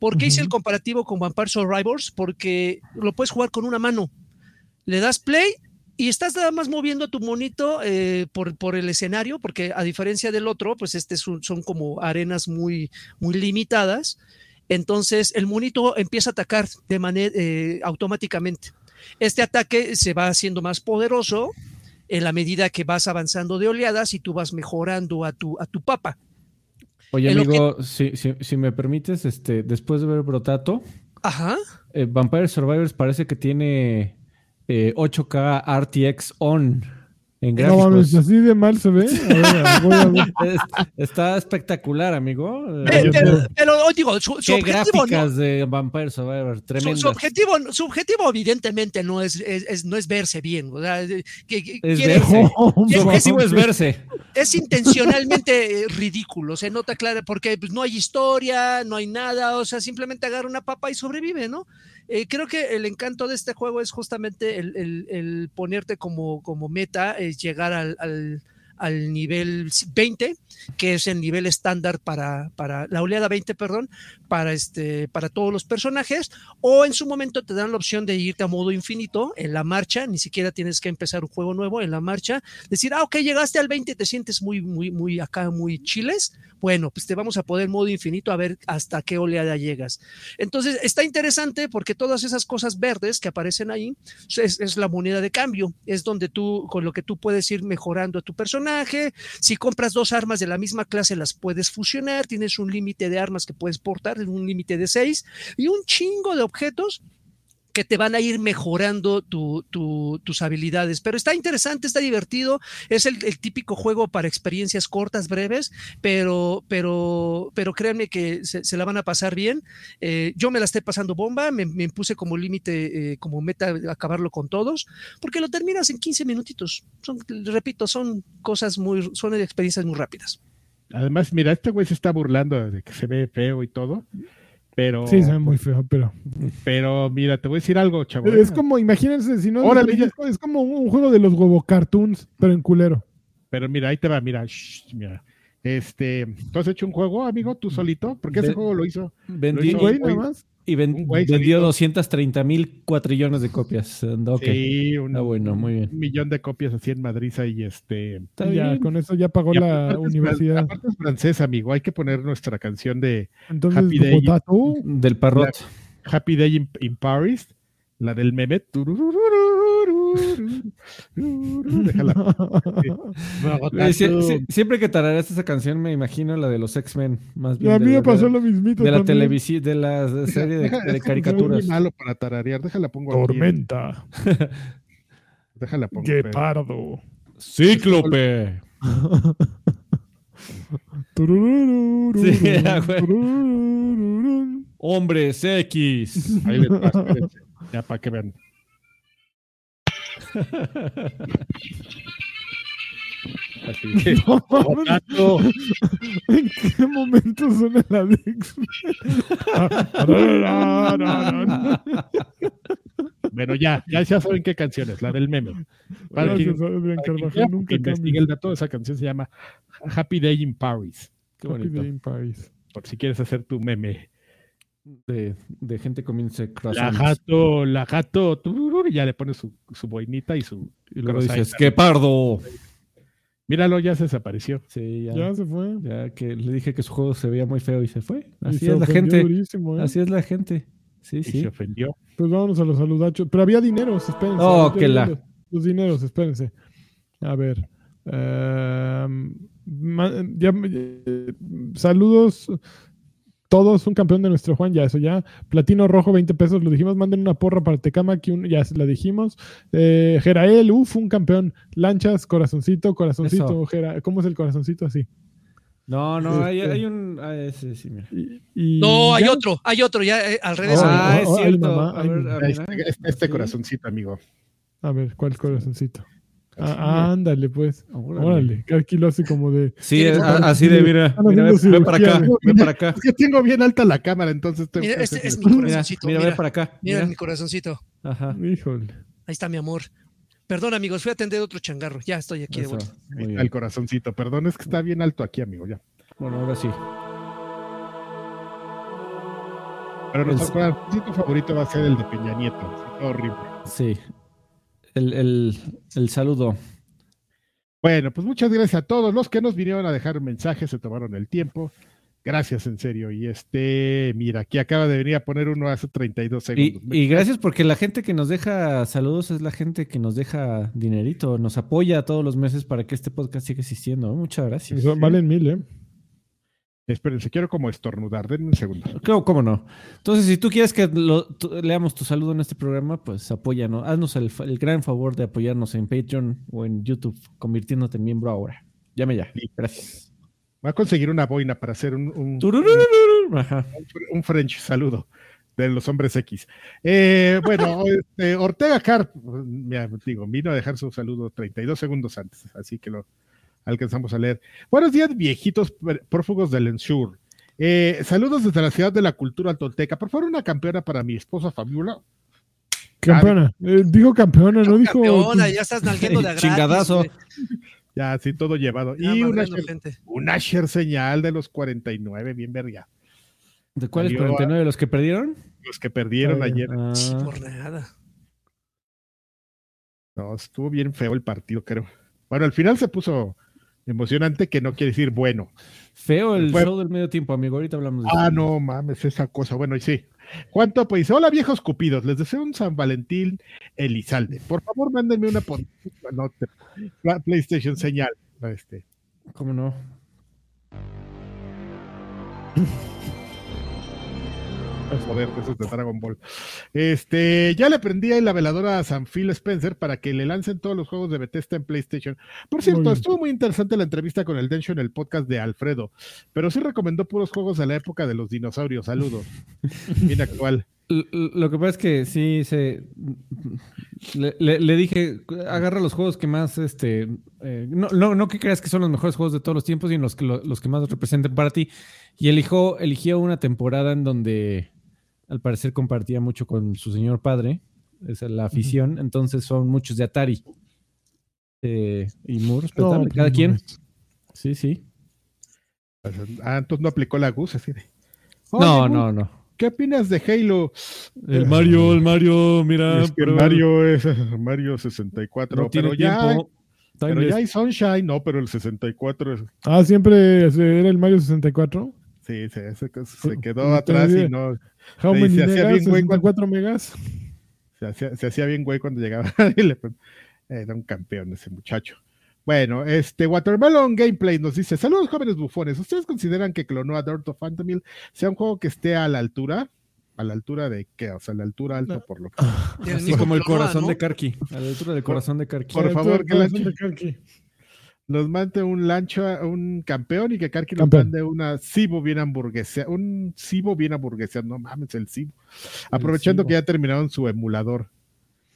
¿Por qué hice el comparativo con Vampire Survivors? Porque lo puedes jugar con una mano. Le das play y estás nada más moviendo tu monito eh, por, por el escenario, porque a diferencia del otro, pues este es un- son como arenas muy, muy limitadas. Entonces el monito empieza a atacar de manera eh, automáticamente. Este ataque se va haciendo más poderoso en la medida que vas avanzando de oleadas y tú vas mejorando a tu, a tu papa. Oye, amigo, si, si- si me permites, este, después de ver Brotato, Ajá. eh, Vampire Survivors parece que tiene eh, 8K RTX on en No gráficos. mames, así de mal se ve. A ver, voy a ver. Es- está espectacular, amigo. Eh, pero, pero, digo, su, su Qué objetivo, ¿no? gráficas de Vampire Survivors, Su, tremendas. su objetivo, su objetivo evidentemente no es, es- es- no es verse bien. o sea, que- que Es quiere- verse. No, Su objetivo es verse. es intencionalmente eh, ridículo, se nota claro, porque pues, no hay historia, no hay nada, o sea, simplemente agarra una papa y sobrevive, ¿no? Eh, creo que el encanto de este juego es justamente el, el- el ponerte como, como meta, es llegar al, al- al nivel 20, que es el nivel estándar para, para la oleada 20, perdón, para, este, para todos los personajes, o en su momento te dan la opción de irte a modo infinito en la marcha, ni siquiera tienes que empezar un juego nuevo en la marcha, decir, ah, ok, llegaste al 20, te sientes muy, muy, muy acá, muy chiles, bueno, pues te vamos a poder modo infinito a ver hasta qué oleada llegas. Entonces, está interesante porque todas esas cosas verdes que aparecen ahí es, es la moneda de cambio, es donde tú, con lo que tú puedes ir mejorando a tu personaje, si compras dos armas de la misma clase, las puedes fusionar, tienes un límite de armas que puedes portar, un límite de seis, y un chingo de objetos que te van a ir mejorando tu- tu- tus habilidades. Pero está interesante, está divertido. Es el, típico juego para experiencias cortas, breves, pero, pero, pero créanme que se, se la van a pasar bien. Eh, yo me la estoy pasando bomba, me, me puse como límite, eh, como meta acabarlo con todos, porque lo terminas en 15 minutitos. Son, repito, son cosas muy, son experiencias muy rápidas. Además, mira, este güey se está burlando de que se ve feo y todo. Pero, Sí, se ve muy feo, pero. pero mira, te voy a decir algo, chavo. Es como, imagínense, si no. Órale, ya. es, como un juego de los huevo cartoons, pero en culero. Pero mira, ahí te va, mira, shh, mira. Este, ¿tú has hecho un juego, amigo, tú solito? Porque ese juego lo hizo. Vendí, hizo Güey, nada más. Y ven- un güey vendió solito. 230 mil cuatrillones de copias. Ando, ok. Sí, un, Ah, bueno, muy bien. un millón de copias así en Madrid y este. Está ya, bien. con eso ya pagó y la es universidad. Aparte es francés, amigo. Hay que poner nuestra canción de Entonces, Happy Day. Del parrot. Happy Day in, in Paris, la del meme. Déjala. Sie- sie- siempre que tarareas esa canción me imagino la de los X-Men, más bien. a mí me pasó lo mismito. de la televisión, de la serie de, es caricaturas. muy malo para tararear. Déjala pongo aquí. Tormenta. Déjala pongo. Qué espera. pardo. Cíclope. Sí. Hombres X. Ahí va, espérense. Ya para que vean. Así que, No. ¿En qué momento suena la de X-Men? Bueno, ya, ya, ya saben qué canción es, la del meme. Para Gracias, quien- Adrián Carvajal, nunca que investigue el dato esa canción, se llama Happy Day in Paris. Qué Happy bonito. Day in Paris. Por si quieres hacer tu meme. De, de gente comiéndose La croissants. jato, la jato, y ya le pones su, su boinita y su. Y luego croissant. dices, ¡qué pardo! Míralo, ya se desapareció. Sí, ya. Ya se fue. Ya que le dije que su juego se veía muy feo y se fue. Así se es la gente. durísimo, ¿eh? Así es la gente. Sí, Y sí. se ofendió. Pues vámonos a los saludachos. Pero había dineros, espérense. Oh, que la- Los, los dineros, espérense. A ver. ya- eh, saludos. Todos, un campeón de nuestro Juan, ya eso ya. Platino rojo, 20 pesos, lo dijimos. Manden una porra para Tecama, que un- ya se la dijimos. Eh, Jerael, uff, un campeón. Lanchas, corazoncito, corazoncito. Jera- ¿Cómo es el corazoncito así? No, no, hay, Este- hay un. ah, ese, sí, mira. Y, y No, hay ya. otro, hay otro, ya eh, al revés. Oh, ah, oh, es ay, cierto. a ver. Este, este- corazoncito, amigo. A ver, ¿cuál corazoncito? Ah, ándale, pues. Órale. Órale, Karki lo hace como de. Sí, es- a- así de, mira, Están mira, ven, para acá, ven para acá. Es que tengo bien alta la cámara, entonces... te- Mira, este es mi Mira, corazoncito. mira, Mira, ven para acá. mira Mira. mi corazoncito. Ajá. Híjole. Ahí está mi amor. Perdón, amigos, fui a atender otro changarro. Ya estoy aquí de Eso, vuelta. muy Ahí está el corazoncito. Perdón, es que está bien alto aquí, amigo, ya. Bueno, ahora sí. Pero nuestro El- corazoncito favorito va a ser el de Peña Nieto. Está horrible. Sí. El, el, el saludo. Bueno, pues muchas gracias a todos los que nos vinieron a dejar mensajes, se tomaron el tiempo. Gracias, en serio. Y este, mira, aquí acaba de venir a poner uno hace 32 Y, segundos. y gracias porque la gente que nos deja saludos es la gente que nos deja dinerito, nos apoya todos los meses para que este podcast siga existiendo. Muchas gracias. Eso Valen mil, ¿eh? Espérense, quiero como estornudar. Denme un segundo. Creo, cómo no. Entonces, si tú quieres que lo- tu- leamos tu saludo en este programa, pues apóyanos. Haznos el, gran favor de apoyarnos en Patreon o en YouTube, convirtiéndote en miembro ahora. Llame ya. Gracias. Voy a conseguir una boina para hacer un, un, Turururururu. Ajá. un French saludo de los hombres X. Eh, bueno, este, Ortega Carp, digo, vino a dejar su saludo 32 segundos antes, así que lo alcanzamos a leer. Buenos días, viejitos pr- prófugos del Ensure. Eh, saludos desde la ciudad de la cultura tolteca. Por favor, una campeona para mi esposa Fabiola. Campeona. Eh, dijo campeona, no dijo. Campeona, ya estás nalguendo de gratis, Chingadazo. Ya, así todo llevado. Ya y una, una share señal de los 49, bien verga. ¿De cuáles Salió a- 49 los que perdieron? Los que perdieron Ay, ayer. Ah, por nada. No, estuvo bien feo el partido, creo. Bueno, al final se puso emocionante, que no quiere decir bueno. feo el show del medio tiempo, amigo. Ahorita hablamos de Ah, eso. no mames, esa cosa. Bueno, y sí. ¿Cuánto? Pues hola viejos cupidos, les deseo un San Valentín Elizalde. Por favor, mándenme una no, te- PlayStation señal. Este, ¿Cómo no? joder, esos de Dragon Ball. Este, ya le prendí ahí la veladora a San Phil Spencer para que le lancen todos los juegos de Bethesda en PlayStation. Por cierto, estuvo muy interesante la entrevista con el Densho en el podcast de Alfredo, pero sí recomendó puros juegos de la época de los dinosaurios. Saludos. Bien actual. Lo que pasa es que sí se le, le- le dije agarra los juegos que más este eh, no, no, no que creas que son los mejores juegos de todos los tiempos, sino los que lo- los que más representen para ti. Y eligió, eligió una temporada en donde al parecer compartía mucho con su señor padre, esa es la afición, entonces son muchos de Atari. Eh, y muy respetable, pues, cada no quien. Sí, sí. Ah, entonces no aplicó la Gus así de. No, "Oye, Gus, no, no. ¿Qué opinas de Halo? El Mario, el Mario, mira. es que Mario es Mario 64, no tiene pero ya, tiempo. pero ya hay Sunshine, no, pero el 64 es- Ah, siempre era el Mario 64. Sí, se, se- se quedó atrás y no, How many se hacía bien, güey, 64 megas. se hacía, se hacía bien güey cuando llegaba y le pon- era un campeón ese muchacho. Bueno, este Watermelon Gameplay nos dice: Saludos jóvenes bufones. ¿Ustedes consideran que Clonoa Dirt of Phantomil sea un juego que esté a la altura? ¿A la altura de qué? O sea, a la altura alta por lo que. Así como el corazón ¿no? de Karki, a la altura del corazón de Karki. Por favor, que la- corazón de Karki. Nos mande un lancha, un campeón y que Karki nos Campeón. mande una Cibo bien hamburguesa, un Cibo bien hamburguesa, no mames, el Cibo. Aprovechando Cibo. que ya terminaron su emulador.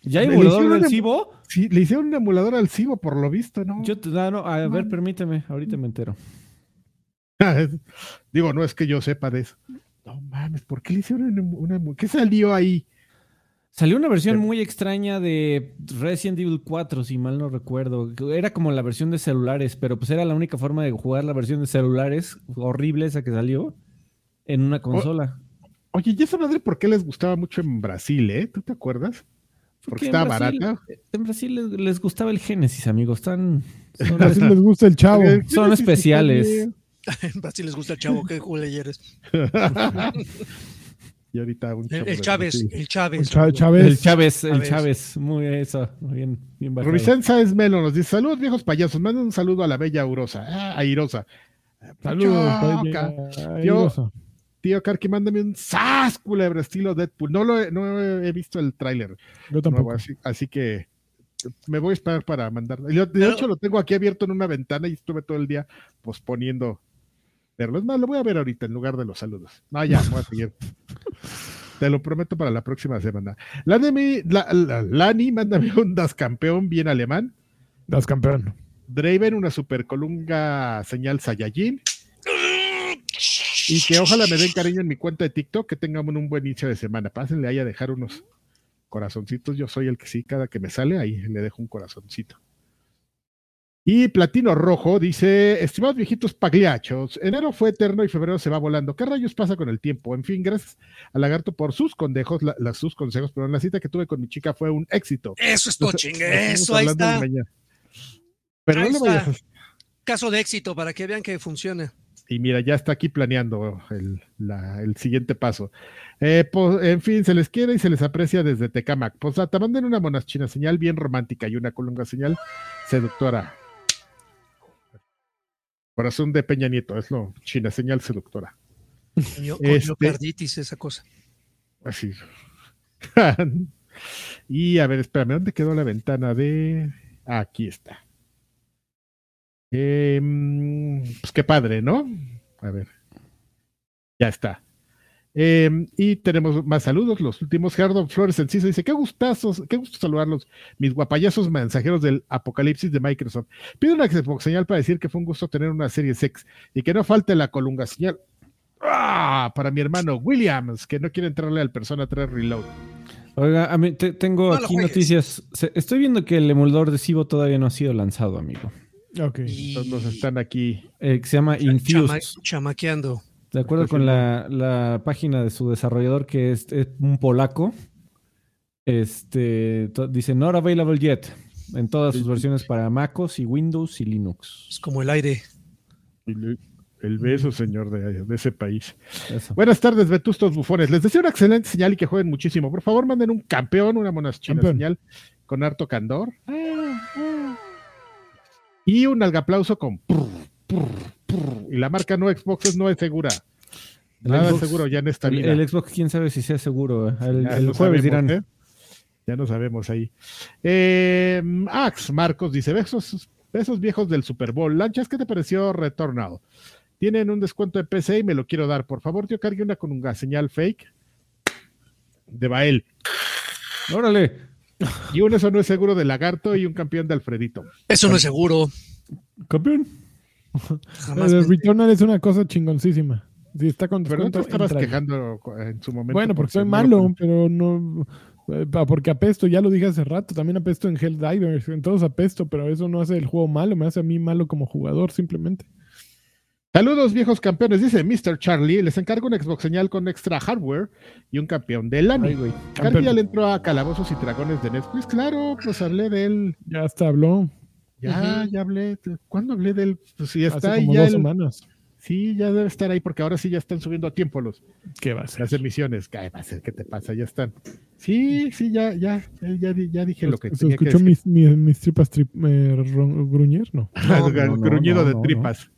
¿Ya hay emulador del Cibo? Sí, le hicieron un emulador al Cibo, por lo visto, ¿no? Yo te da, no, a ver, permíteme, ahorita me entero. Digo, no es que yo sepa de eso. No mames, ¿por qué le hicieron una, una ¿Qué salió ahí? Salió una versión muy extraña de Resident Evil 4, si mal no recuerdo. Era como la versión de celulares, pero pues era la única forma de jugar la versión de celulares horrible esa que salió en una consola. Oye, ¿y esa madre por qué les gustaba mucho en Brasil, eh? ¿Tú te acuerdas? Porque en estaba Brasil- barata. En Brasil les, les gustaba el Genesis, amigos. Están, son, Así les gusta el chavo. Eh, son ¿quién es este especiales. En Brasil les gusta el chavo, qué culé eres. y ahorita un El, el Chávez, el Chávez. El Chávez. el Chávez, el Chávez. Muy eso, muy bien, bien. Rubicén Sáenz Melo nos dice: Saludos, viejos payasos. Manden un saludo a la bella Urosa. Ah, Airosa. Saludos. Yo- tío Karki, mándame un sas culebra estilo Deadpool. No lo he, no he visto el tráiler. Yo nuevo, tampoco. así, así que me voy a esperar para mandar. Yo, de Pero- hecho, lo tengo aquí abierto en una ventana y estuve todo el día posponiendo verlo. Es más, lo voy a ver ahorita en lugar de los saludos. No, ya, voy a seguir. Te lo prometo para la próxima semana. Lani, la, la- Lani, mándame un Das campeón bien alemán. Das campeón. Draven, una super colunga señal Saiyajin. Y que ojalá me den cariño en mi cuenta de TikTok, que tengamos un buen inicio de semana. Pásenle ahí a dejar unos corazoncitos. Yo soy el que sí, cada que me sale, ahí le dejo un corazoncito. Y Platino Rojo dice, estimados viejitos pagliachos, enero fue eterno y febrero se va volando. ¿Qué rayos pasa con el tiempo? En fin, gracias a Lagarto por sus condejos, la, la- sus consejos, pero la cita que tuve con mi chica fue un éxito. Eso es estamos Eso, ahí está. Pero Ahí no vayas está. a Caso de éxito para que vean que funcione. Y mira, ya está aquí planeando el, la- el siguiente paso. Eh, pues, en fin, se les quiere y se les aprecia desde Tecamac. Pues te manden una monachina señal bien romántica y una colunga señal seductora. Corazón de Peña Nieto, es lo china señal seductora. Coño- Este- Miocarditis, esa cosa. Así. y a ver, espérame, ¿dónde quedó la ventana de...? Aquí está. Em, pues qué padre, ¿no? A ver. Ya está. Em, y tenemos más saludos. Los últimos, Gerardo Flores Enciso dice: Qué gustazos, qué gusto saludarlos, mis guapayazos mensajeros del apocalipsis de Microsoft. Pido una Xbox señal para decir que fue un gusto tener una serie sex y que no falte la colunga señal. ¡Ah! Para mi hermano Williams, que no quiere entrarle al Persona 3 Reload. Oiga, a mí te- tengo No aquí noticias. Estoy viendo que el emulador de Cibo todavía no ha sido lanzado, amigo. Ok. Y Entonces nos están aquí. Eh, que se llama chama- Infused. chamaqueando. De acuerdo con la, la página de su desarrollador, que es, es un polaco, este dice not available yet en todas sus versiones para MacOS y Windows y Linux. Es como el aire. El, el beso, señor, de, de ese país. Eso. Buenas tardes, vetustos bufones. Les deseo una excelente señal y que jueguen muchísimo. Por favor, manden un campeón, una monachina señal con harto candor. Y un algaplauso con. prr, prr, prr. Y la marca no Xbox no es segura. El Nada Xbox- seguro ya en esta vida. el Xbox, quién sabe si sea seguro. eh. El, Ya el no jueves sabemos, dirán. ¿eh? Ya no sabemos ahí. Eh, Ax Marcos dice: besos, besos viejos del Super Bowl. Lanchas, ¿qué te pareció Returnal? Tienen un descuento de PC y me lo quiero dar. Por favor, tío, cargue una con una señal fake de Bael. Órale. Y un eso no es seguro de Lagarto y un campeón de Alfredito. Eso no es seguro. Campeón. Jamás. el pensé. Returnal es una cosa chingoncísima. Si está con Pero no te estabas entra. quejando en su momento. Bueno, porque soy no malo, lo- pero no. eh, Porque apesto, ya lo dije hace rato, también apesto en Helldivers, en todos apesto, pero eso no hace el juego malo, me hace a mí malo como jugador simplemente. Saludos, viejos campeones, dice Mr. Charlie. Les encargo una Xbox señal con extra hardware y un campeón de LAN. Ay, güey. Carly ya le entró a Calabozos y Dragones de Netflix. Claro, pues hablé de él. Ya hasta habló Ya, ya hablé. ¿Cuándo hablé de él? Pues sí, hace está ahí. como Ya dos el- semanas. sí, ya debe estar ahí porque ahora sí ya están subiendo a tiempo los, ¿Qué va a ser? las emisiones. ¿Qué va a ser? ¿Qué te pasa? Ya están. Sí, sí, ya, ya, ya, ya, di- ya dije lo que ¿Se tenía escuchó mis, mis, mis tripas trip, eh, gruñer? No. No, no, no, gruñido no, de no, tripas.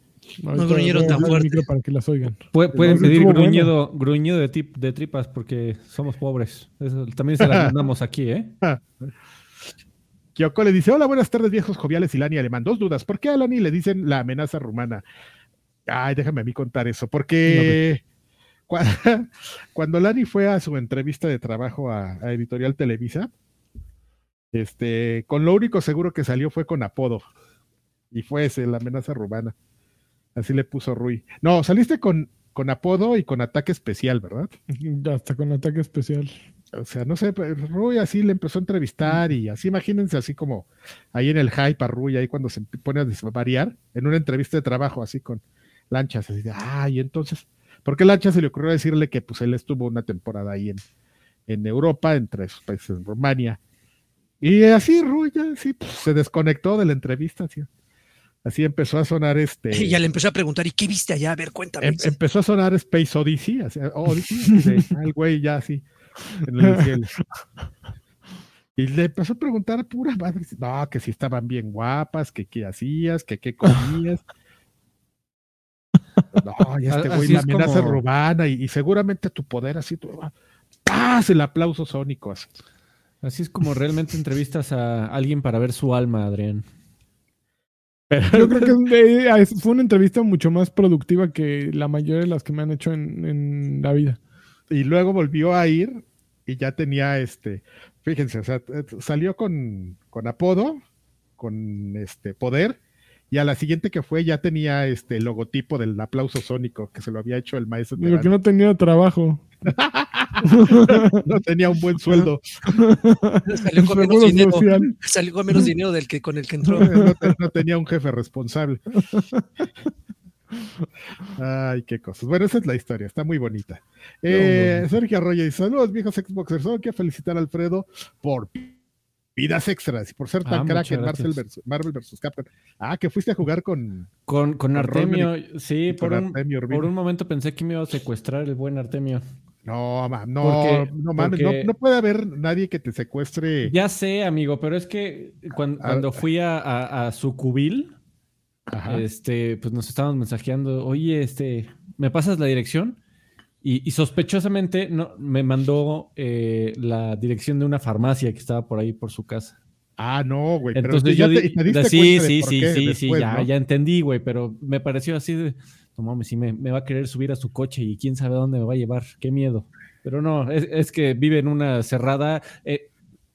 Voy a tan fuerte. micro para que las oigan. Pu- pueden pedir bueno. gruñido, gruñido de, tip- de tripas porque somos pobres. Eso también se las mandamos aquí, ¿eh? Kyoko le dice: Hola, buenas tardes, viejos joviales y Lani Alemán. Dos dudas. ¿Por qué a Lani le dicen la amenaza rumana? Ay, déjame a mí contar eso. Porque cua- cuando Lani fue a su entrevista de trabajo a, a Editorial Televisa, este, con lo único seguro que salió fue con apodo. Y fue ese, la amenaza rumana. Así le puso Rui. No, saliste con, con apodo y con ataque especial, ¿verdad? Hasta con ataque especial. O sea, no sé, Rui así le empezó a entrevistar y así imagínense así como ahí en el hype a Rui, ahí cuando se pone a desvariar en una entrevista de trabajo así con Lanchas, así de, ay, entonces, ¿por qué Lanchas se le ocurrió decirle que pues él estuvo una temporada ahí en, en Europa, entre esos países, en Rumania? Y así Rui ya así pues, se desconectó de la entrevista, así, así empezó a sonar este... Y ya le empecé a preguntar, ¿y qué viste allá? A ver, cuéntame. Em- empezó a sonar Space Odyssey, así, Odyssey, de, ah, el güey ya así, en el cielo. Y le empezó a preguntar pura madre, no, que si estaban bien guapas, que qué hacías, que qué comías. No, y este güey, la amenaza como... y, y, seguramente tu poder así, tu, ¡paz! El aplauso sónico. Así. así es como realmente entrevistas a alguien para ver su alma, Adrián. Pero, Yo creo que eh, fue una entrevista mucho más productiva que la mayoría de las que me han hecho en, en la vida. Y luego volvió a ir y ya tenía este, fíjense, o sea, salió con, con apodo, con este poder, y a la siguiente que fue ya tenía este el logotipo del aplauso sónico que se lo había hecho el maestro. Digo que no tenía trabajo. no tenía un buen sueldo. Salió con, menos dinero, salió con menos dinero del que con el que entró. No, no tenía un jefe responsable. Ay, qué cosas. Bueno, esa es la historia, está muy bonita. Eh, Sergio Arroyo dice: Saludos, viejos Xboxers. Solo quiero felicitar a Alfredo por vidas extras y por ser tan ah, crack en Marvel versus, Marvel. Capcom. Ah, que fuiste a jugar con. Con, con Artemio. sí, por un, por un momento pensé que me iba a secuestrar el buen Artemio. No, no, no mames, no, no, puede haber nadie que te secuestre. Ya sé, amigo, pero es que cuando, cuando fui a, a, a su cubil, este, pues nos estábamos mensajeando, oye, este, ¿me pasas la dirección? Y, sospechosamente no, me mandó eh, la dirección de una farmacia que estaba por ahí por su casa. Ah, no, güey. Entonces yo te, te sí, sí, sí, sí, sí, ya, ya entendí, güey, pero me pareció así de, no mames, sí me, me, va a querer subir a su coche y quién sabe a dónde me va a llevar, qué miedo. Pero no, es, es que vive en una cerrada. Eh,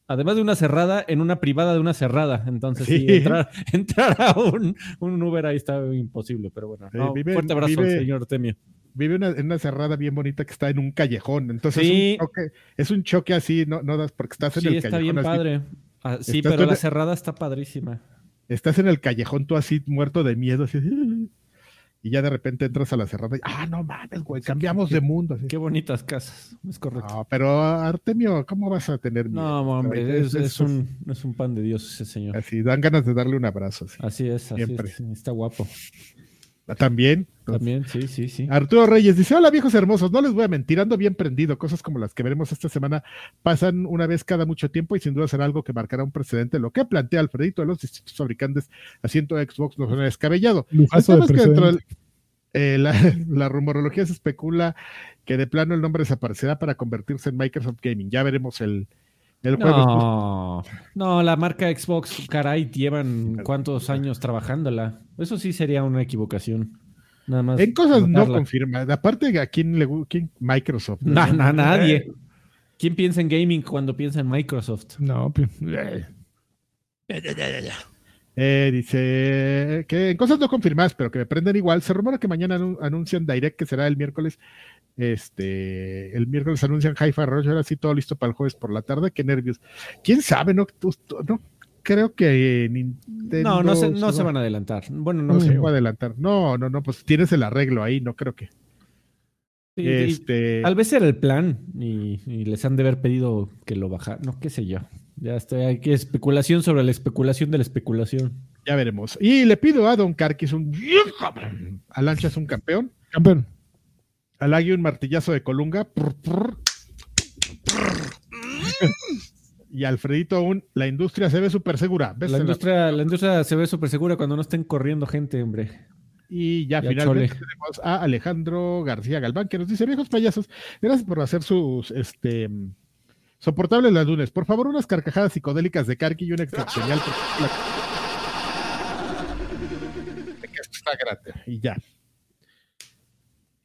además de una cerrada, en una privada de una cerrada. Entonces, sí. entrar, entrar, a un, un, Uber ahí está imposible, pero bueno. No, vive, fuerte abrazo, vive, señor Temio. Vive una, en una cerrada bien bonita que está en un callejón. Entonces, sí. es, un choque, es, un choque, así, no, no das porque estás en sí, el está callejón. bien padre. Ah, sí, pero la cerrada está padrísima. Estás en el callejón, tú así muerto de miedo, así y ya de repente entras a la cerrada y, ah, no mames, güey, cambiamos qué, de mundo. Así. Qué bonitas casas, es correcto. No, pero Artemio, ¿cómo vas a tener miedo? No, hombre, es, es, es, un, es un pan de Dios ese señor. Así, dan ganas de darle un abrazo. Así, así es, así Siempre. es, está guapo. También. También, sí, sí, sí. Arturo Reyes dice: Hola viejos hermosos, no les voy a mentir, ando bien prendido. Cosas como las que veremos esta semana pasan una vez cada mucho tiempo y sin duda será algo que marcará un precedente. Lo que plantea Alfredito de los distintos fabricantes haciendo Xbox no suena descabellado. Lujazo de que dentro del, eh, la, la, rumorología se especula que de plano el nombre desaparecerá para convertirse en Microsoft Gaming. Ya veremos el, el jueves. No, no, la marca Xbox, caray, llevan cuántos años trabajándola. Eso sí sería una equivocación. Nada más. En cosas notarla. no confirma. Aparte, ¿a quién le quién Microsoft? No, no, nadie. ¿Quién piensa en gaming cuando piensa en Microsoft? No, pues. Eh. Eh, dice que en cosas no confirmadas, pero que me prenden igual. Se rumora que mañana anuncian Direct, que será el miércoles. Este, el miércoles anuncian Hi-Fi Rush, ahora sí todo listo para el jueves por la tarde. Qué nervios. ¿Quién sabe? No, no creo que Nintendo. No, no se, no se van a adelantar. Bueno, no, no se va a adelantar. No, no, no, pues tienes el arreglo ahí, no creo que. Sí, este... Tal vez era el plan y, y, les han de haber pedido que lo bajaran. No, qué sé yo. Ya está, aquí especulación sobre la especulación de la especulación. Ya veremos. Y le pido a Don Car, que es un. Alancha es un campeón. Campeón. Al un martillazo de Colunga. y Alfredito aún, la industria se ve súper segura. La industria, la industria se ve súper segura cuando no estén corriendo gente, hombre. Y ya, ya finalmente chole. tenemos a Alejandro García Galván, que nos dice, viejos payasos, gracias por hacer sus, este, soportables las lunes. Por favor, unas carcajadas psicodélicas de Karki y una excepcional. está gratis. Y ya.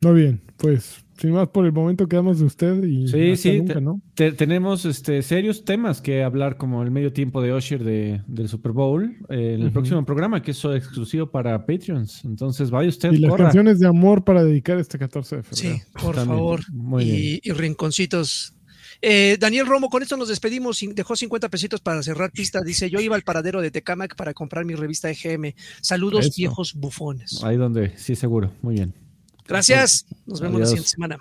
Muy bien, pues sin más por el momento quedamos de usted y sí, sí, nunca, te, ¿no? te, tenemos este, serios temas que hablar como el medio tiempo de Usher de, del Super Bowl eh, en el uh -huh. próximo programa que es exclusivo para Patreons. Entonces vaya usted. Y las corra. canciones de amor para dedicar este 14 de febrero. Sí, por También. favor. Y, y, rinconcitos. Eh, Daniel Romo, con esto nos despedimos. Dejó 50 pesitos para cerrar pista. Dice: Yo iba al paradero de Tecamac para comprar mi revista EGM. Saludos, Eso. viejos bufones. Ahí donde, sí, seguro. Muy bien. Gracias. Nos vemos Adiós. la siguiente semana.